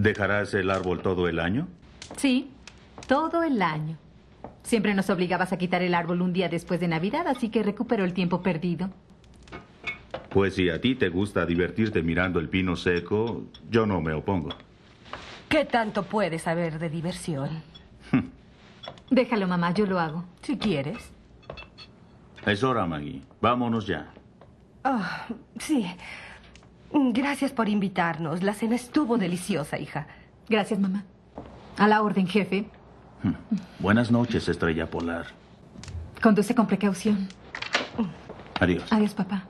¿Dejarás el árbol todo el año? Sí, todo el año. Siempre nos obligabas a quitar el árbol un día después de Navidad, así que recuperó el tiempo perdido. Pues si a ti te gusta divertirte mirando el pino seco, yo no me opongo. ¿Qué tanto puedes saber de diversión? Déjalo, mamá, yo lo hago. Si quieres. Es hora, Maggie. Vámonos ya. Ah, sí. Gracias por invitarnos. La cena estuvo deliciosa, hija. Gracias, mamá. A la orden, jefe. Buenas noches, estrella polar. Conduce con precaución. Adiós. Adiós, papá.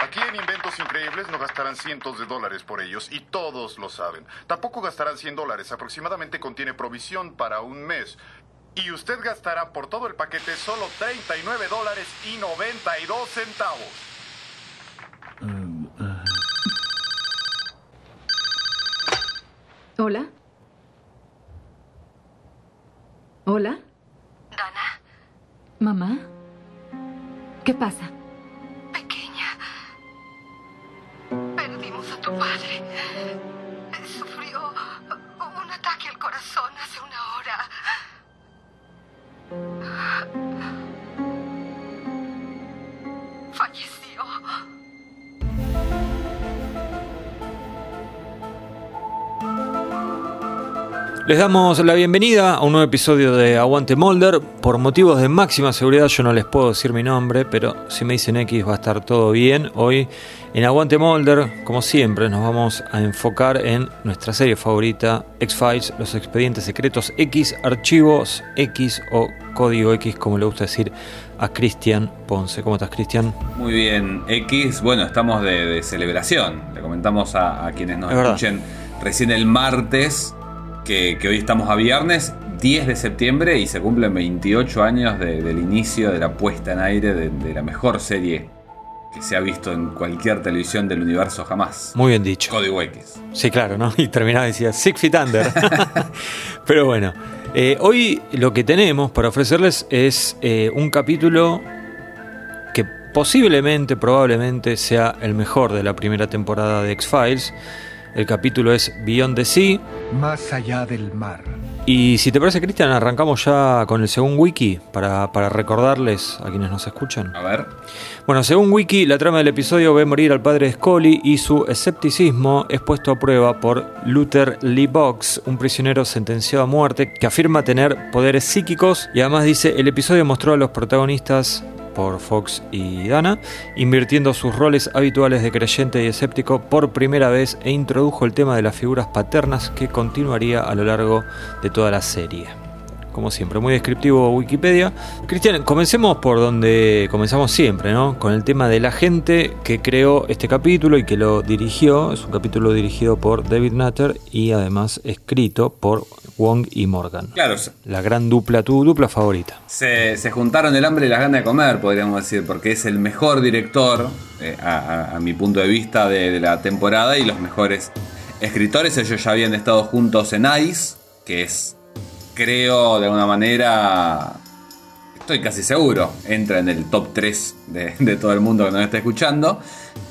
Aquí en Inventos Increíbles no gastarán cientos de dólares por ellos y todos lo saben. Tampoco gastarán 100 dólares. Aproximadamente contiene provisión para un mes. Y usted gastará por todo el paquete solo 39 dólares y 92 centavos. Hola. Hola. Dana, Mamá. ¿Qué pasa? pequeña. Perdimos a tu padre. Sufrió un ataque al corazón hace una hora. Les damos la bienvenida a un nuevo episodio de Aguante Molder. Por motivos de máxima seguridad yo no les puedo decir mi nombre, pero si me dicen X va a estar todo bien. Hoy en Aguante Molder, como siempre, nos vamos a enfocar en nuestra serie favorita, X-Files, los expedientes secretos X, archivos X o código X, como le gusta decir a Cristian Ponce. ¿Cómo estás, Cristian? Muy bien, X, bueno, estamos de, de celebración. Le comentamos a, a quienes nos Es verdad. escuchen recién el martes, que, que hoy estamos a viernes, 10 de septiembre, y se cumplen 28 años de- del inicio de la puesta en aire de, de la mejor serie que se ha visto en cualquier televisión del universo jamás. Muy bien dicho. Código X. Sí, claro, ¿no? Y terminaba decía Six Feet Under. Pero bueno, eh, hoy lo que tenemos para ofrecerles es eh, un capítulo que posiblemente, probablemente sea el mejor de la primera temporada de X-Files. El capítulo es Beyond the Sea. Más allá del mar. Y si te parece, Cristian, arrancamos ya con el segundo wiki para, para recordarles a quienes nos escuchan. A ver. Bueno, según Wiki, la trama del episodio ve morir al padre de Scully y su escepticismo es puesto a prueba por Luther Lee Box, un prisionero sentenciado a muerte que afirma tener poderes psíquicos y además dice el episodio mostró a los protagonistas por Fox y Dana, invirtiendo sus roles habituales de creyente y escéptico por primera vez e introdujo el tema de las figuras paternas que continuaría a lo largo de toda la serie como siempre, muy descriptivo Wikipedia. Cristian, comencemos por donde comenzamos siempre, ¿no? Con el tema de la gente que creó este capítulo y que lo dirigió. Es un capítulo dirigido por David Nutter y además escrito por Wong y Morgan. Claro, La gran dupla, tu dupla favorita. Se, se juntaron el hambre y las ganas de comer, podríamos decir, porque es el mejor director, eh, a, a- a mi punto de vista, de, de la temporada y los mejores escritores. Ellos ya habían estado juntos en ICE, que es, creo, de alguna manera, estoy casi seguro, entra en el top 3 de, de todo el mundo que nos está escuchando.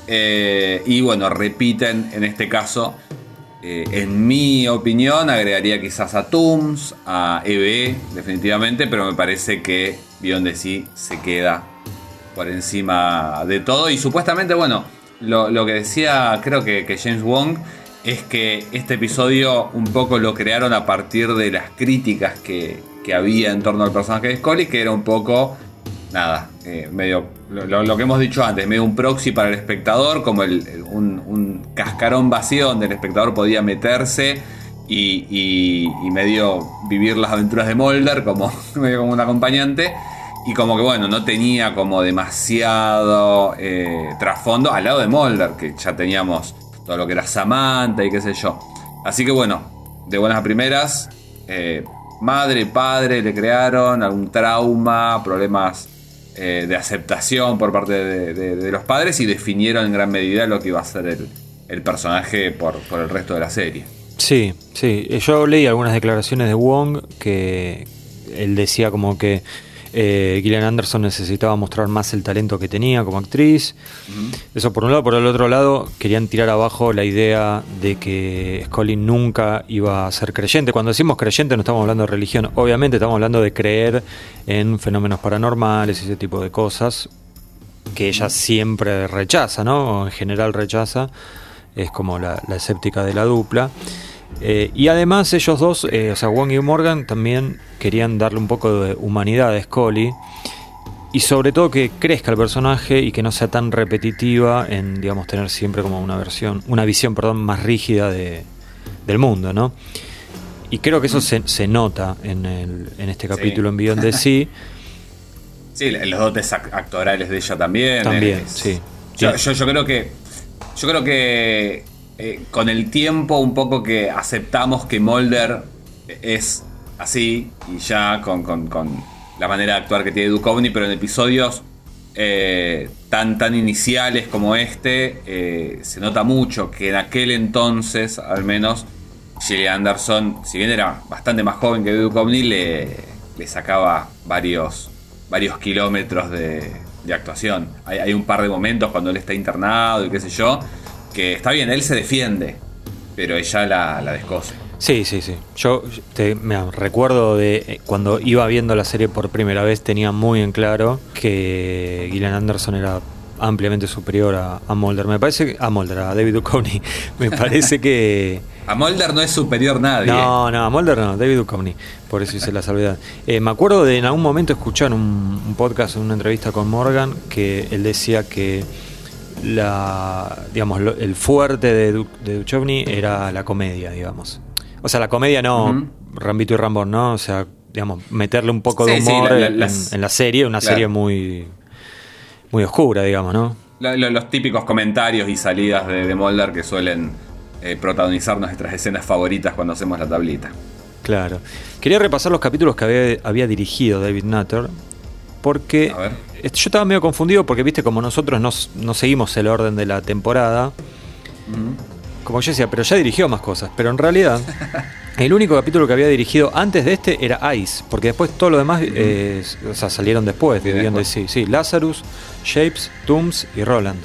Eh, y bueno, repiten en este caso. eh, en mi opinión, agregaría quizás a Tooms, a EBE, definitivamente, pero me parece que Beyond Sea se queda por encima de todo. Y supuestamente, bueno, lo, lo que decía, creo que, que James Wong, es que este episodio un poco lo crearon a partir de las críticas que, que había en torno al personaje de Scully, que era un poco, nada, eh, medio, lo, que hemos dicho antes, medio un proxy para el espectador, como el, un, un cascarón vacío donde el espectador podía meterse. Y, y- medio vivir las aventuras de Mulder como, como un acompañante y como que bueno, no tenía como demasiado eh, trasfondo al lado de Mulder, que ya teníamos todo lo que era Samantha y qué sé yo. Así que bueno, de buenas a primeras, eh, madre, padre le crearon algún trauma, problemas eh, de aceptación por parte de, de- de los padres y definieron en gran medida lo que iba a ser el, el personaje por, por el resto de la serie. Sí, sí. Yo leí algunas declaraciones de Wong que él decía como que Eh, Gillian Anderson necesitaba mostrar más el talento que tenía como actriz. Eso por un lado. Por el otro lado, querían tirar abajo la idea de que Scully nunca iba a ser creyente. Cuando decimos creyente no estamos hablando de religión. Obviamente estamos hablando de creer en fenómenos paranormales y ese tipo de cosas que ella siempre rechaza, ¿no? O en general rechaza. Es como la, la escéptica de la dupla. Eh, y además ellos dos, eh, o sea, Wong y Morgan, también querían darle un poco de humanidad a Scully. Y sobre todo que crezca el personaje y que no sea tan repetitiva en, digamos, tener siempre como una versión, una visión, perdón, más rígida de, del mundo, ¿no? Y creo que eso se, se nota en, el, en este capítulo en Beyond the Sea. Sí, los dotes act- actorales de ella también. También, es- sí. Yo, yo, yo creo que. Yo creo que eh, con el tiempo, un poco que aceptamos que Mulder es así, y ya con, con- la manera de actuar que tiene Duchovny, pero en episodios eh, tan, tan iniciales como este, eh, se nota mucho que en aquel entonces, al menos, Gillian Anderson, si bien era bastante más joven que Duchovny, le, le sacaba varios, varios kilómetros de, de actuación. Hay, hay un par de momentos cuando él está internado y qué sé yo, que está bien, él se defiende, pero ella la, la descose. Sí, sí, sí. Yo te, me recuerdo de eh, cuando iba viendo la serie por primera vez, tenía muy en claro que Gillian Anderson era ampliamente superior a, a Mulder. Me parece que, a Mulder, a David Duchovny. Me parece que A Mulder no es superior nadie. no, no, a Mulder no, David Duchovny. Por eso hice la salvedad. Eh, me acuerdo de en algún momento escuchar un, un podcast, una entrevista con Morgan, que él decía que la, digamos, lo- el fuerte de, Du- de Duchovny era la comedia, digamos. O sea, la comedia no. Rambito y Rambón, ¿no? O sea, digamos, meterle un poco de sí, humor la- la- en, las- en la serie, una claro. serie muy, muy oscura, digamos, ¿no? Lo- lo- los típicos comentarios y salidas de, de Mulder que suelen eh, protagonizar nuestras escenas favoritas cuando hacemos la tablita. Claro. Quería repasar los capítulos que había, había dirigido David Nutter. Porque A ver. Yo estaba medio confundido porque, viste, como nosotros no, seguimos el orden de la temporada, como yo decía, pero ya dirigió más cosas. Pero en realidad, el único capítulo que había dirigido antes de este era Ice, porque después todo lo demás eh, o sea, salieron después de. Sea. Sí, Lazarus, Shapes, Tooms y Roland.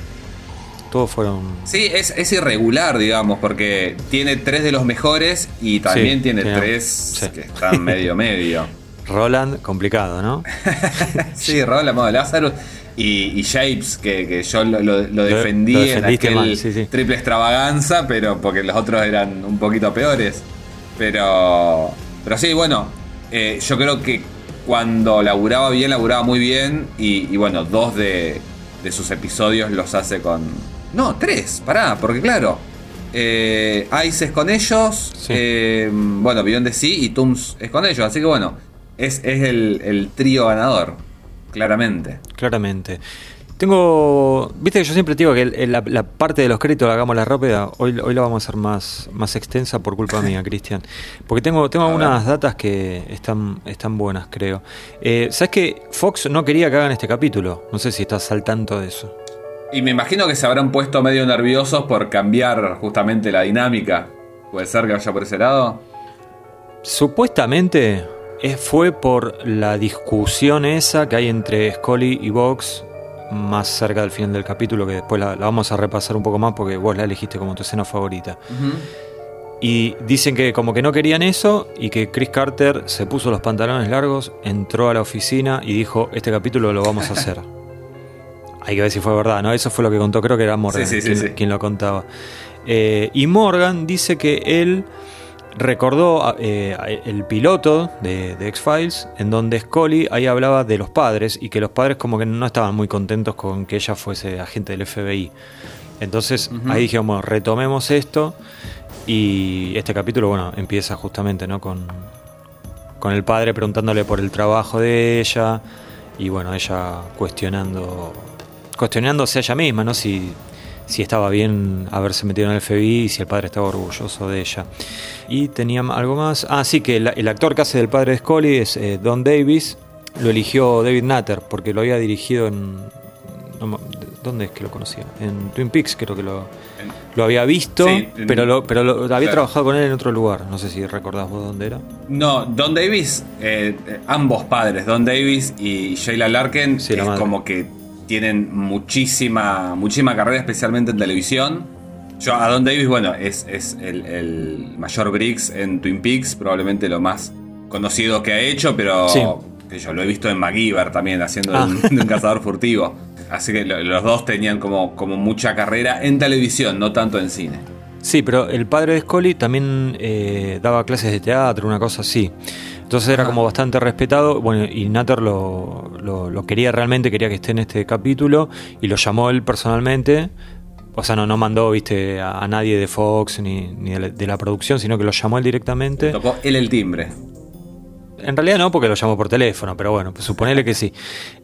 Todos fueron. Sí, es, es irregular, digamos, porque tiene tres de los mejores y también Sí, tiene tiene- tres sí. que están medio medio. Roland, complicado, ¿no? Sí, Raúl Amado Lazarus y, y Shapes, que, que yo lo, lo- lo defendí lo en aquel mal, sí, sí. triple extravaganza, pero porque los otros eran un poquito peores. Pero, pero sí, bueno, eh, yo creo que cuando laburaba bien, laburaba muy bien. Y, y bueno, dos de, de sus episodios los hace con. No, tres, pará, porque claro. Eh, Ice es con ellos. Sí. eh, bueno, Beyond the Sea y Tooms es con ellos. Así que bueno, es, es el, el trío ganador. Claramente. Claramente. Tengo. Viste que yo siempre te digo que el- la, la parte de los créditos la hagamos la rápida. Hoy, hoy la vamos a hacer más, más extensa por culpa mía, Cristian. Porque tengo, tengo algunas datas que están, están buenas, creo. Eh, ¿Sabes que Fox no quería que hagan este capítulo? No sé si estás al tanto de eso. Y me imagino que se habrán puesto medio nerviosos por cambiar justamente la dinámica. ¿Puede ser que vaya por ese lado? Supuestamente fue por la discusión esa que hay entre Scully y Vox más cerca del final del capítulo, que después la, la vamos a repasar un poco más porque vos la elegiste como tu escena favorita. Y dicen que como que no querían eso y que Chris Carter se puso los pantalones largos, entró a la oficina y dijo, este capítulo lo vamos a hacer. Hay que ver si fue verdad, ¿no? Eso fue lo que contó, creo que era Morgan Sí, sí, sí, quien, sí. quien lo contaba. Eh, y Morgan dice que él recordó eh, el piloto de, de X-Files en donde Scully ahí hablaba de los padres y que los padres como que no estaban muy contentos con que ella fuese agente del FBI. Entonces ahí dijimos, bueno, retomemos esto y este capítulo, bueno, empieza justamente, ¿no? Con, con el padre preguntándole por el trabajo de ella y bueno, ella cuestionando, cuestionándose a ella misma, ¿no? Si, si estaba bien haberse metido en el FBI y si el padre estaba orgulloso de ella. Y tenían algo más. Ah, sí, que el, el actor que hace del padre de Scully es eh, Don Davis. Lo eligió David Nutter porque lo había dirigido en. no ¿Dónde es que lo conocía? En Twin Peaks creo que lo, lo había visto, Sí, pero, lo, pero lo- había claro. trabajado con él en otro lugar. No sé si recordás vos dónde era. No, Don Davis, eh, ambos padres, Don Davis y Sheila Larkin, Sí, es como que tienen muchísima, muchísima carrera, especialmente en televisión. Yo Don Davis, bueno, es, es el, el mayor Briggs en Twin Peaks, probablemente lo más conocido que ha hecho, pero Sí. que yo lo he visto en MacGyver también, haciendo de, Ah. un, de un cazador furtivo. Así que lo- los dos tenían como, como mucha carrera en televisión, no tanto en cine. Sí, pero el padre de Scully también eh, daba clases de teatro, una cosa así. Entonces era como bastante respetado. Bueno, y Natter lo, lo- lo quería realmente, quería que esté en este capítulo y lo llamó él personalmente. O sea, no, no mandó, viste, a, a nadie de Fox ni, ni de, la, de la producción, sino que lo llamó él directamente. Tocó él el timbre. En realidad no, porque lo llamó por teléfono, pero bueno, pues suponele que sí.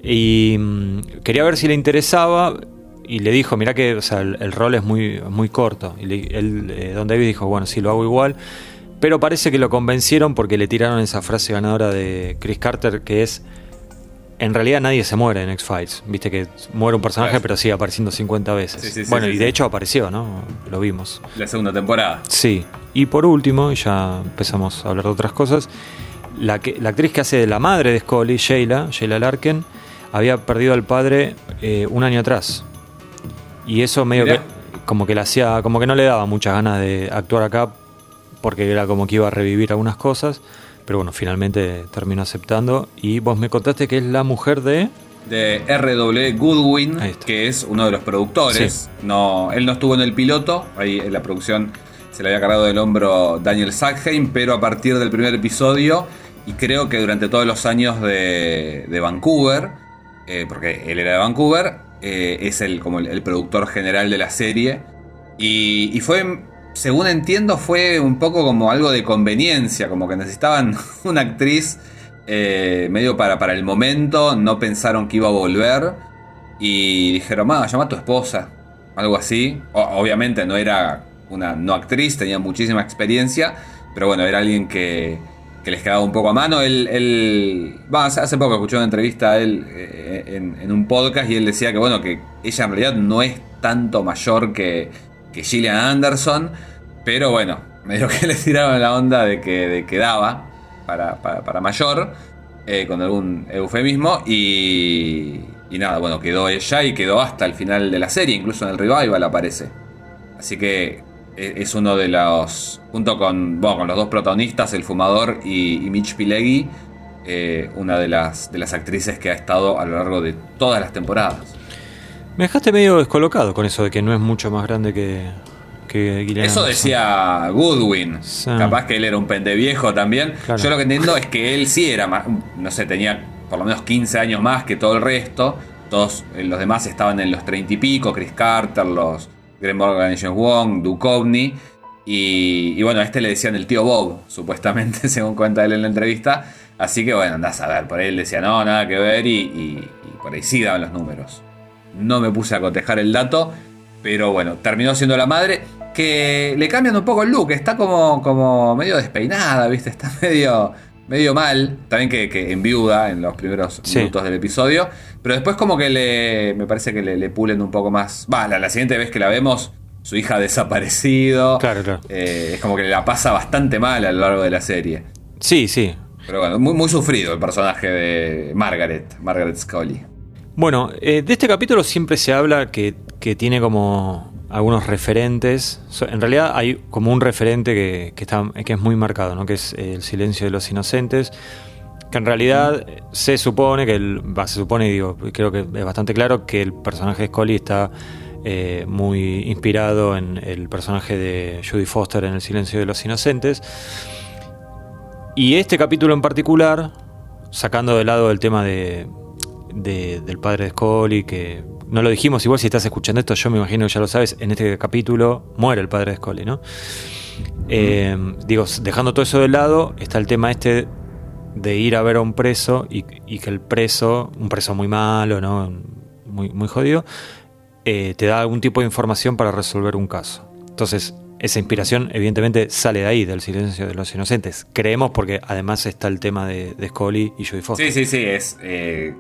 Y mm, quería ver si le interesaba y le dijo, mira que o sea, el, el rol es muy, muy corto. Y le- él, eh, Don David dijo, bueno, sí, lo hago igual. Pero parece que lo convencieron porque le tiraron esa frase ganadora de Chris Carter que es, en realidad nadie se muere en X-Files. Viste que muere un personaje Claro. pero sigue apareciendo 50 veces. Sí, sí, sí, bueno, y de hecho apareció, ¿no? Lo vimos. La segunda temporada. Sí, y por último, y ya empezamos a hablar de otras cosas, la, que, la actriz que hace de la madre de Scully, Sheila, Sheila Larkin, había perdido al padre eh, un año atrás. Y eso medio Mirá. que como que le hacía, como que no le daba muchas ganas de actuar acá, porque era como que iba a revivir algunas cosas. Pero bueno, finalmente terminó aceptando. Y vos me contaste que es la mujer de. de R.W. Goodwin, que es uno de los productores. No, él no estuvo en el piloto, ahí en la producción se le había cargado del hombro Daniel Sackheim, pero a partir del primer episodio, y creo que durante todos los años de, de Vancouver, eh, porque él era de Vancouver, eh, es el, como el, el productor general de la serie. Y, y fue, según entiendo, fue un poco como algo de conveniencia, como que necesitaban una actriz eh, medio para, para el momento, no pensaron que iba a volver y dijeron, ma, llama a tu esposa, algo así. Obviamente no era una no actriz, tenía muchísima experiencia, pero bueno, era alguien que, que les quedaba un poco a mano. Él, él hace poco escuché una entrevista a él eh, en, en un podcast y él decía que bueno, que ella en realidad no es tanto mayor que, que Gillian Anderson, pero bueno, medio que le tiraron la onda de que, de que daba para, para, mayor, eh, con algún eufemismo, y, y nada, bueno, quedó ella y quedó hasta el final de la serie, incluso en el revival aparece. Así que eh, es uno de los, junto con, bueno, con los dos protagonistas, el fumador y, y Mitch Pileggi, eh, una de las, de las actrices que ha estado a lo largo de todas las temporadas. Me dejaste medio descolocado con eso de que no es mucho más grande que, que Gillian Eso decía Goodwin. Sí. Capaz que él era un pendeviejo también. Claro. Yo lo que entiendo es que él sí era más, no sé, tenía por lo menos 15 años más que todo el resto. Todos eh, los demás estaban en los 30 y pico, Chris Carter, los Graham Morgan James Wong, Duchovny. Y, y bueno, a este le decían el tío Bob, supuestamente, según cuenta él en la entrevista. Así que bueno, andás a ver, por ahí él decía no, nada que ver y, y- y por ahí sí daban los números. No me puse a cotejar el dato, pero bueno, terminó siendo la madre. Que le cambian un poco el look, está como, como medio despeinada, ¿viste? Está medio, medio mal. También que, que en viuda en los primeros Sí. minutos del episodio. Pero después, como que le. Me parece que le, le pulen un poco más. Va, la, la siguiente vez que la vemos, su hija ha desaparecido. Claro, claro. Eh, es como que la pasa bastante mal a lo largo de la serie. Sí, sí. Pero bueno, muy, muy sufrido el personaje de Margaret, Margaret Scully. Bueno, eh, de este capítulo siempre se habla que, que tiene como algunos referentes. En realidad hay como un referente que, que es muy marcado, ¿no? que es el silencio de los inocentes. Que en realidad se supone que se supone, digo, creo que es bastante claro que el personaje de Scully está eh, muy inspirado en el personaje de Judy Foster en El silencio de los inocentes. Y este capítulo en particular, sacando de lado el tema de, de- del padre de Scully, que no lo dijimos, igual si estás escuchando esto, yo me imagino que ya lo sabes, en este capítulo muere el padre de Scully, ¿no? Eh, digo, dejando todo eso de lado, está el tema este de ir a ver a un preso y, que el preso, un preso muy malo, ¿no? Muy, muy jodido, eh, te da algún tipo de información para resolver un caso. Entonces, esa inspiración evidentemente sale de ahí, del silencio de los inocentes. Creemos porque además está el tema de, de Scully y Judy Foster. Sí, sí, sí, es. eh,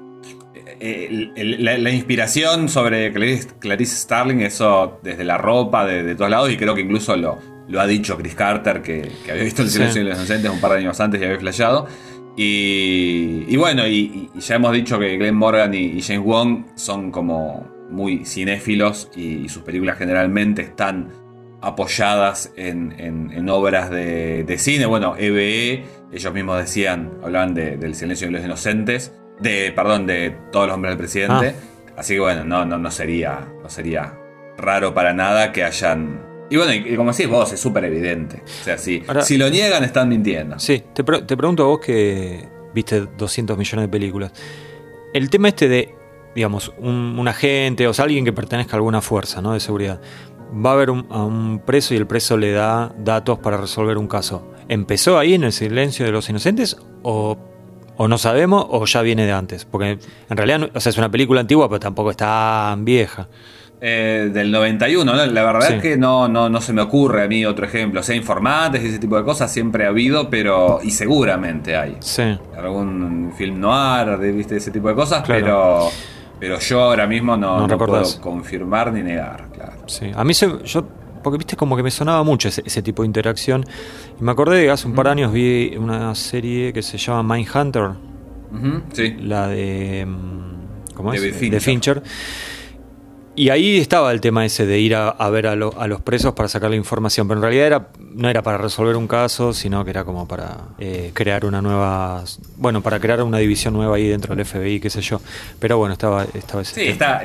el- el- la, la inspiración sobre Clarice, Clarice Starling, eso desde la ropa, de, de todos lados, y creo que incluso lo, lo ha dicho Chris Carter, que, que había visto El silencio de los inocentes un par de años antes y había flasheado. Y, y bueno, y, y ya hemos dicho que Glenn Morgan y, y James Wong son como muy cinéfilos y, y sus películas generalmente están apoyadas en, en- en obras de, de cine. Bueno, EBE, ellos mismos decían, hablaban de- del silencio de los inocentes, de, perdón, de todos los hombres del presidente. Así que bueno, no, no, no sería, no sería raro para nada que hayan. Y bueno, y, y como decís vos, es súper evidente. O sea, si, Ahora- si lo niegan, están mintiendo. Sí, te, pre- te pregunto a vos que viste 200 millones de películas. El tema este de, digamos, un, un agente o sea, alguien que pertenezca a alguna fuerza ¿no? de seguridad, va a ver un- a un preso y el preso le da datos para resolver un caso. ¿Empezó ahí en el silencio de los inocentes o, o no sabemos o ya viene de antes? Porque en realidad o sea, es una película antigua, pero tampoco es tan vieja. Eh, del 91, ¿no? La verdad Sí. es que no, no, no se me ocurre a mí otro ejemplo. O sea, informantes y ese tipo de cosas siempre ha habido, pero. Y seguramente hay. Sí. Algún film noir, de- ¿viste? Ese tipo de cosas, Claro. pero. Pero yo ahora mismo no, No no puedo confirmar ni negar, claro. Sí, a mí se, yo, porque viste como que me sonaba mucho ese, ese tipo de interacción. Y me acordé que hace un par de años vi una serie que se llama Mindhunter, Ujú, sí. la de. mm, ¿Cómo es? De Fincher. Fincher. Y ahí estaba el tema ese de ir a, a ver a, lo- a los presos para sacarle información, pero en realidad era, no era para resolver un caso, sino que era como para eh, crear una nueva, bueno, para crear una división nueva ahí dentro del FBI, qué sé yo. Pero bueno, estaba, estaba ese Sí, tema. está.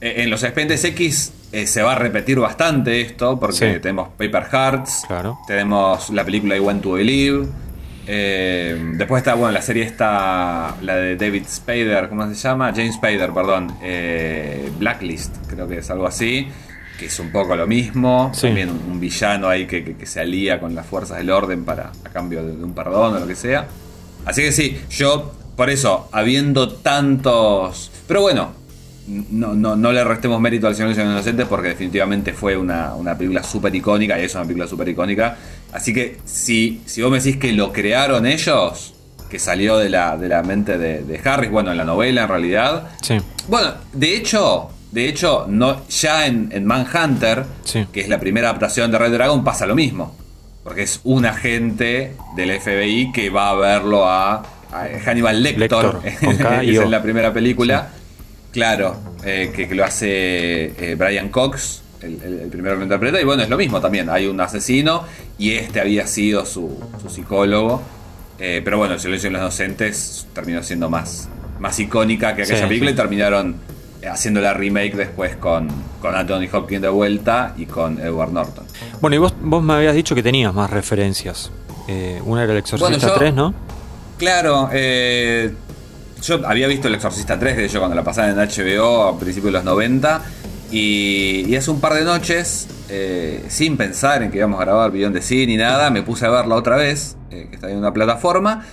Eh, en los expedientes X eh, se va a repetir bastante esto, porque Sí. tenemos Paper Hearts, Claro. tenemos la película I Want to Believe. eh, después está, bueno, la serie está la de David Spader, ¿cómo se llama? James Spader, perdón. eh, Blacklist, creo que es algo así. Que es un poco lo mismo. Sí. También un, un villano ahí que, que- que se alía con las fuerzas del orden para a cambio de, de un perdón o lo que sea. Así que sí, yo, por eso, habiendo tantos. Pero bueno, no, no, no le restemos mérito al Señor de los Inocentes porque definitivamente fue una, una película súper icónica y es una película súper icónica. Así que si, si vos me decís que lo crearon ellos, que salió de la, de la mente de, de Harris, bueno, en la novela en realidad. Sí, Bueno, de hecho, de hecho, no, ya en, en Manhunter, Sí. que es la primera adaptación de Red Dragon, pasa lo mismo. Porque es un agente del FBI que va a verlo a, a Hannibal con K y es en la primera película. Claro, eh, que, que lo hace eh, Brian Cox, el, el- el primero que lo interpreta. Y bueno, es lo mismo también. Hay un asesino y este había sido su, su psicólogo. Eh, pero bueno, El silencio de los inocentes terminó siendo más, más icónica que aquella Sí, película sí. y terminaron eh, haciendo la remake después con, con Anthony Hopkins de vuelta y con Edward Norton. Bueno, y vos, vos me habías dicho que tenías más referencias. Eh, una era el Exorcista Bueno, yo- 3, ¿no? Claro, eh, yo había visto El Exorcista 3, de hecho, cuando la pasaban en HBO a principios de los 90. Y, y hace un par de noches, eh, sin pensar en que íbamos a grabar Billón de Cine ni nada, me puse a verla otra vez, eh, que está en una plataforma.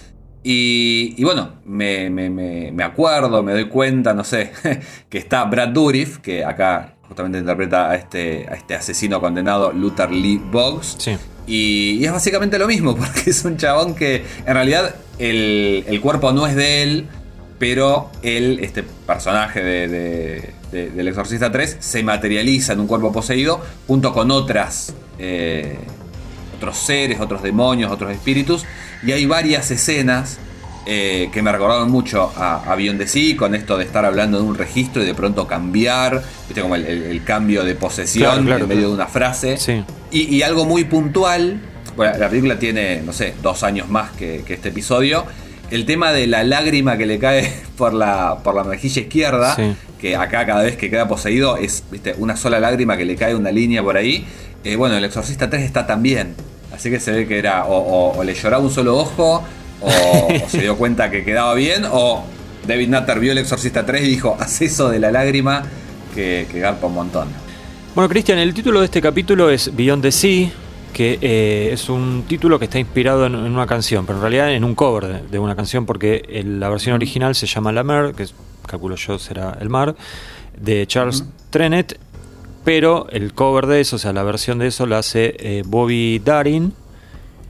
Y, y bueno, me, me- me- me acuerdo, me doy cuenta, no sé, que está Brad Dourif, que acá justamente interpreta a este, a este asesino condenado, Luther Lee Boggs. Sí. Y, y es básicamente lo mismo, porque es un chabón que en realidad el, el cuerpo no es de él, pero él, este personaje de, de- de- del Exorcista 3, se materializa en un cuerpo poseído junto con otras, eh, otros seres, otros demonios, otros espíritus. Y hay varias escenas eh, que me recordaron mucho a, a Beyond the Sea, con esto de estar hablando de un registro y de pronto cambiar, viste como el, el- el cambio de posesión Claro, claro, en medio claro. de una frase. Sí. Y, y algo muy puntual, bueno, la película tiene, no sé, dos años más que, que este episodio. El tema de la lágrima que le cae por la, por la mejilla izquierda, Sí. que acá cada vez que queda poseído es ¿viste? una sola lágrima que le cae una línea por ahí. Eh, bueno, el Exorcista 3 está también. Así que se ve que era o, o- o le lloraba un solo ojo, o, o se dio cuenta que quedaba bien, o David Nutter vio el Exorcista 3 y dijo, haz eso de la lágrima que, que garpa un montón. Bueno, Cristian, el título de este capítulo es Beyond the Sea, que eh, es un título que está inspirado en, en una canción, pero en realidad en un cover de, de una canción, porque el- la versión original se llama La Mer, que es- calculo yo será El Mar, de Charles Trenet, pero el cover de eso, o sea, la versión de eso la hace eh, Bobby Darin,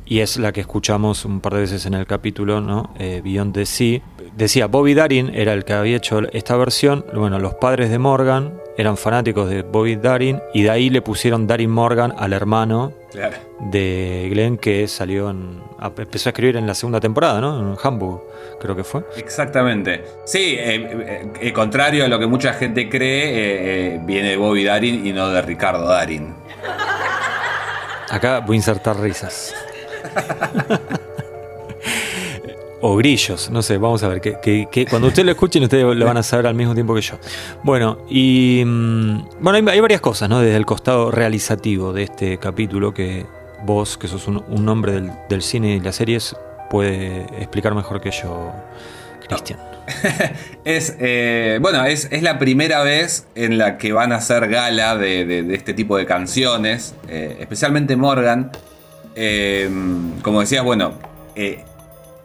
y es la que escuchamos un par de veces en el capítulo, ¿no? Eh, Beyond the Sea. Decía, Bobby Darin era el que había hecho esta versión. Bueno, los padres de Morgan eran fanáticos de Bobby Darin y de ahí le pusieron Darin Morgan al hermano Claro. de Glenn que salió en. empezó a escribir en la segunda temporada, ¿no? En Hamburg, creo que fue. Exactamente. Sí, eh, eh, eh, contrario a lo que mucha gente cree, eh, viene de Bobby Darin y no de Ricardo Darin. Acá voy a insertar risas. o grillos, no sé, vamos a ver. Que, que- cuando ustedes lo escuchen, ustedes lo van a saber al mismo tiempo que yo. Bueno, y. mm, Bueno, hay, varias cosas, ¿no? Desde el costado realizativo de este capítulo que vos, que sos un, un hombre del, del cine y las series, puede explicar mejor que yo, Cristian. Es, eh, bueno, es, es la primera vez en la que van a hacer gala de, de- este tipo de canciones, eh, especialmente Morgan. Eh, como decías, bueno,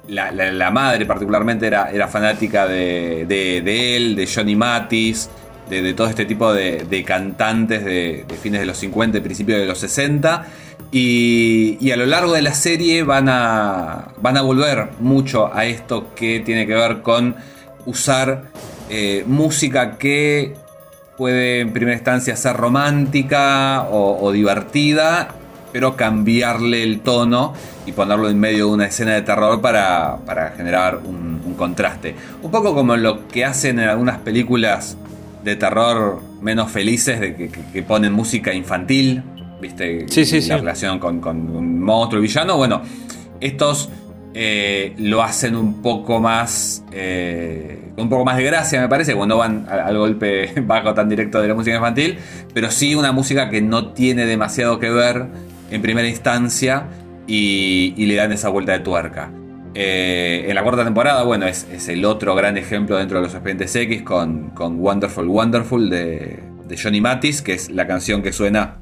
la, madre particularmente era, era fanática de, de- de él, de Johnny Mathis, de, de todo este tipo de, cantantes de, fines de los 50 y principios de los 60. Y, y a lo largo de la serie van a, van a volver mucho a esto que tiene que ver con usar eh, música que puede en primera instancia ser romántica o divertida, pero cambiarle el tono y ponerlo en medio de una escena de terror para, para generar un, un contraste. Un poco como lo que hacen en algunas películas de terror menos felices, de que, que- que ponen música infantil, ¿viste? Sí, sí, la sí. relación con, con un monstruo y villano. Bueno, estos eh, lo hacen un poco más. eh, un poco más de gracia, me parece, cuando van al, al golpe bajo tan directo de la música infantil. Pero sí una música que no tiene demasiado que ver en primera instancia y, y le dan esa vuelta de tuerca. Eh, en la cuarta temporada, bueno, es, es el otro gran ejemplo dentro de los expedientes X con, con Wonderful Wonderful de, de Johnny Mathis, que es la canción que suena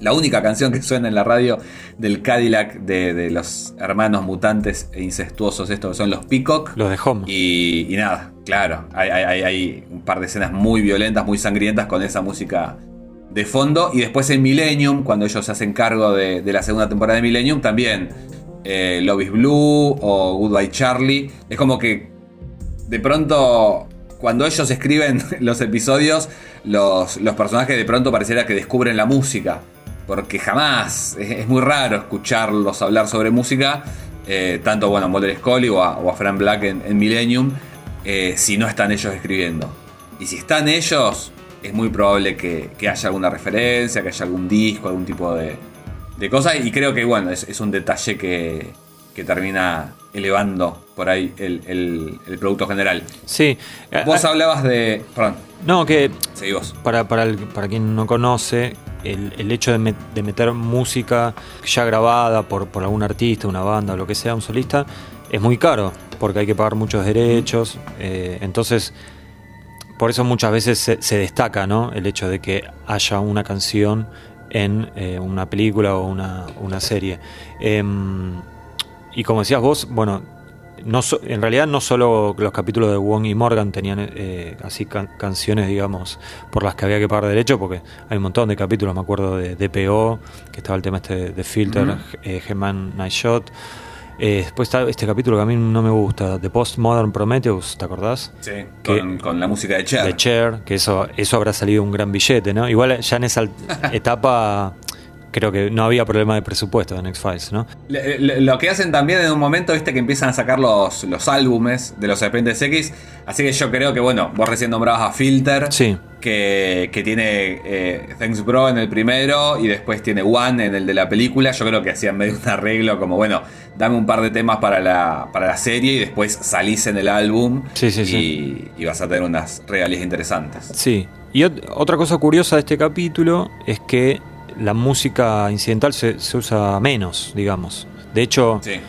la única canción que suena en la radio del Cadillac de, de los hermanos mutantes e incestuosos, estos son los Peacock. Los de Home. Y, y nada, claro, hay, hay- hay- hay un par de escenas muy violentas, muy sangrientas con esa música de fondo. Y después en Millennium, cuando ellos se hacen cargo de, de la segunda temporada de Millennium, también eh, Love is Blue o Goodbye Charlie. Es como que de pronto, cuando ellos escriben los episodios, los, los personajes de pronto pareciera que descubren la música. Porque jamás, es, muy raro escucharlos hablar sobre música, eh, tanto bueno, a Mulder Scully o a, o Frank Black en, en Millennium, eh, si no están ellos escribiendo. Y si están ellos, es muy probable que, que haya alguna referencia, que haya algún disco, algún tipo de, de cosa. Y creo que bueno, es, es un detalle que, que termina elevando por ahí el, el- el producto general. Sí. Vos Ah, hablabas de. Perdón, No, que seguí vos. para, para, el- para quien no conoce, el, el hecho de, met- de meter música ya grabada por, por algún artista, una banda o lo que sea, un solista, es muy caro, porque hay que pagar muchos derechos. eh, entonces, por eso muchas veces se, se destaca ¿no? el hecho de que haya una canción en eh, una película o una, una serie. Em, y como decías vos, bueno, no so- en realidad no solo los capítulos de Wong y Morgan tenían eh, así can- canciones, digamos, por las que había que pagar derecho, porque hay un montón de capítulos, me acuerdo de DPO, que estaba el tema este de, de Filter, eh, G-Man Night Shot. Eh, después está este capítulo que a mí no me gusta, The Postmodern Prometheus, ¿te acordás? Sí, Que- con, con la música de Cher. De Cher, que eso, eso habrá salido un gran billete, ¿no? Igual ya en esa etapa creo que no había problema de presupuesto en X-Files, ¿no? Lo que hacen también en un momento, viste, que empiezan a sacar los, los álbumes de los Expedientes X. Así que yo creo que, bueno, vos recién nombrabas a Filter. Sí. Que, que tiene eh, Thanks Bro en el primero y después tiene One en el de la película. Yo creo que hacían medio un arreglo como, bueno, dame un par de temas para la, para la serie y después salís en el álbum. Sí, sí, y, sí. y vas a tener unas regalías interesantes. Sí. Y ot- otra cosa curiosa de este capítulo es que la música incidental se, se usa menos, digamos. De hecho, Sí.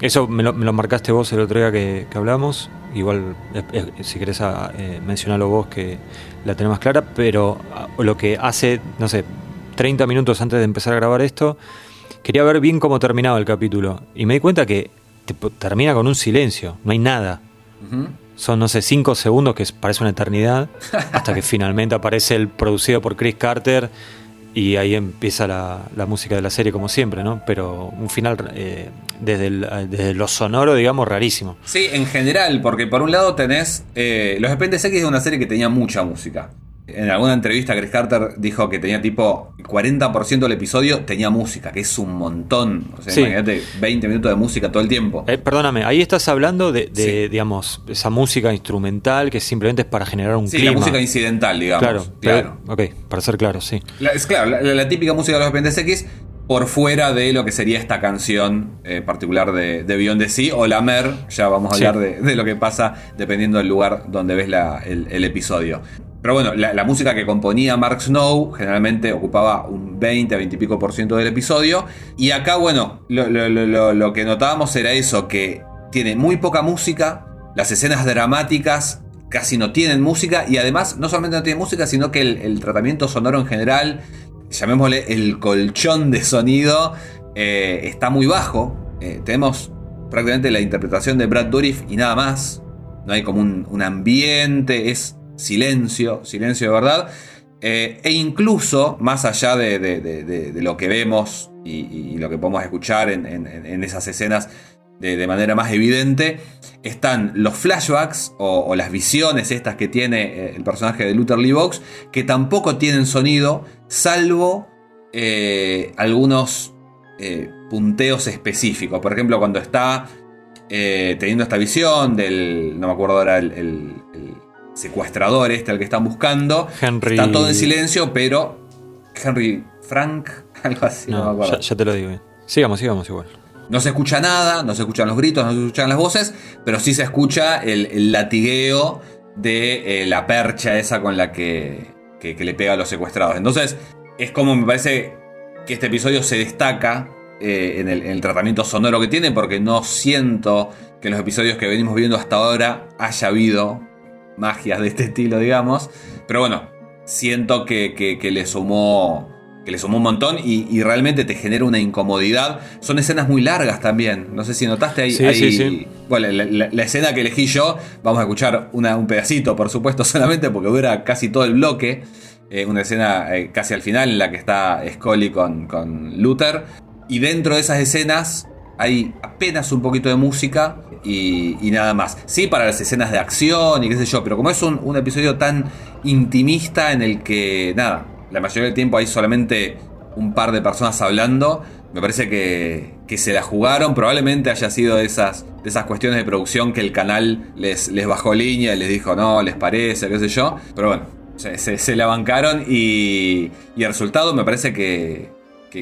eso me lo, me lo marcaste vos el otro día que, que hablamos. Igual, eh, eh, si querés ah, eh, mencionarlo vos, que la tenés más clara. Pero ah, lo que hace, no sé, 30 minutos antes de empezar a grabar esto, quería ver bien cómo terminaba el capítulo. Y me di cuenta que termina con un silencio, no hay nada. Son, no sé, 5 segundos, que parece una eternidad, hasta que finalmente aparece el producido por Chris Carter y ahí empieza la, la música de la serie como siempre, ¿no? Pero un final eh, desde, el- desde lo sonoro, digamos, rarísimo. Sí, en general, porque por un lado tenés. eh, Los Expedientes X es una serie que tenía mucha música. En alguna entrevista, Chris Carter dijo que tenía tipo 40% del episodio tenía música, que es un montón. O sea, Sí. imagínate 20 minutos de música todo el tiempo. Eh, perdóname, ahí estás hablando de, de, Sí. digamos, esa música instrumental que simplemente es para generar un sí, clima. la música incidental, digamos. Claro, claro. pero- ok, para ser claro, sí. La- es claro, la, la típica música de los Expedientes X por fuera de lo que sería esta canción eh, particular de, de Beyond the Sea o la Mer. Ya vamos a Sí. hablar de, de lo que pasa dependiendo del lugar donde ves la- el, el episodio. Pero bueno, la, música que componía Mark Snow generalmente ocupaba un 20 a 20 y pico por ciento del episodio. Y acá, bueno, lo, que notábamos era eso, que tiene muy poca música, las escenas dramáticas casi no tienen música y además no solamente no tiene música, sino que el, el tratamiento sonoro en general, llamémosle el colchón de sonido, eh, está muy bajo. Eh, tenemos prácticamente la interpretación de Brad Dourif y nada más. No hay como un, un ambiente, es silencio, silencio de verdad. Eh, e incluso, más allá de, de- lo que vemos y, lo que podemos escuchar en, en- esas escenas de, manera más evidente, están los flashbacks o, las visiones estas que tiene eh, el personaje de Luther Lee Box, que tampoco tienen sonido, salvo eh, algunos punteos específicos. Por ejemplo, cuando está teniendo esta visión del, no me acuerdo ahora, el secuestrador este al que están buscando, Henry. está todo en silencio, pero Henry Frank, algo así, no, me No, acuerdo. ya, ya te lo digo bien. Sigamos, sigamos igual. No se escucha nada, no se escuchan los gritos, no se escuchan las voces, pero sí se escucha el, el latigueo de eh, la percha esa con la que, que- que le pega a los secuestrados. Entonces, es como me parece que este episodio se destaca eh, en, el, en el tratamiento sonoro que tiene, porque no siento que en los episodios que venimos viendo hasta ahora haya habido magias de este estilo, digamos. Pero bueno, siento que, que- que le sumó. Que le sumó un montón y, y realmente te genera una incomodidad. Son escenas muy largas también. No sé si notaste ahí. Sí, ahí- sí, sí. Bueno, la, la- la escena que elegí yo, vamos a escuchar una- un pedacito, por supuesto, solamente porque dura casi todo el bloque. Eh, una escena eh, casi al final en la que está Scully con, con Luther. Y dentro de esas escenas hay apenas un poquito de música y, nada más. Sí, para las escenas de acción y qué sé yo, pero como es un, un episodio tan intimista en el que, nada, la mayoría del tiempo hay solamente un par de personas hablando, me parece que, que se la jugaron. Probablemente haya sido de esas, de esas cuestiones de producción que el canal les, les bajó línea y les dijo, no, les parece, qué sé yo. Pero bueno, se, se- se la bancaron y, y el resultado me parece que,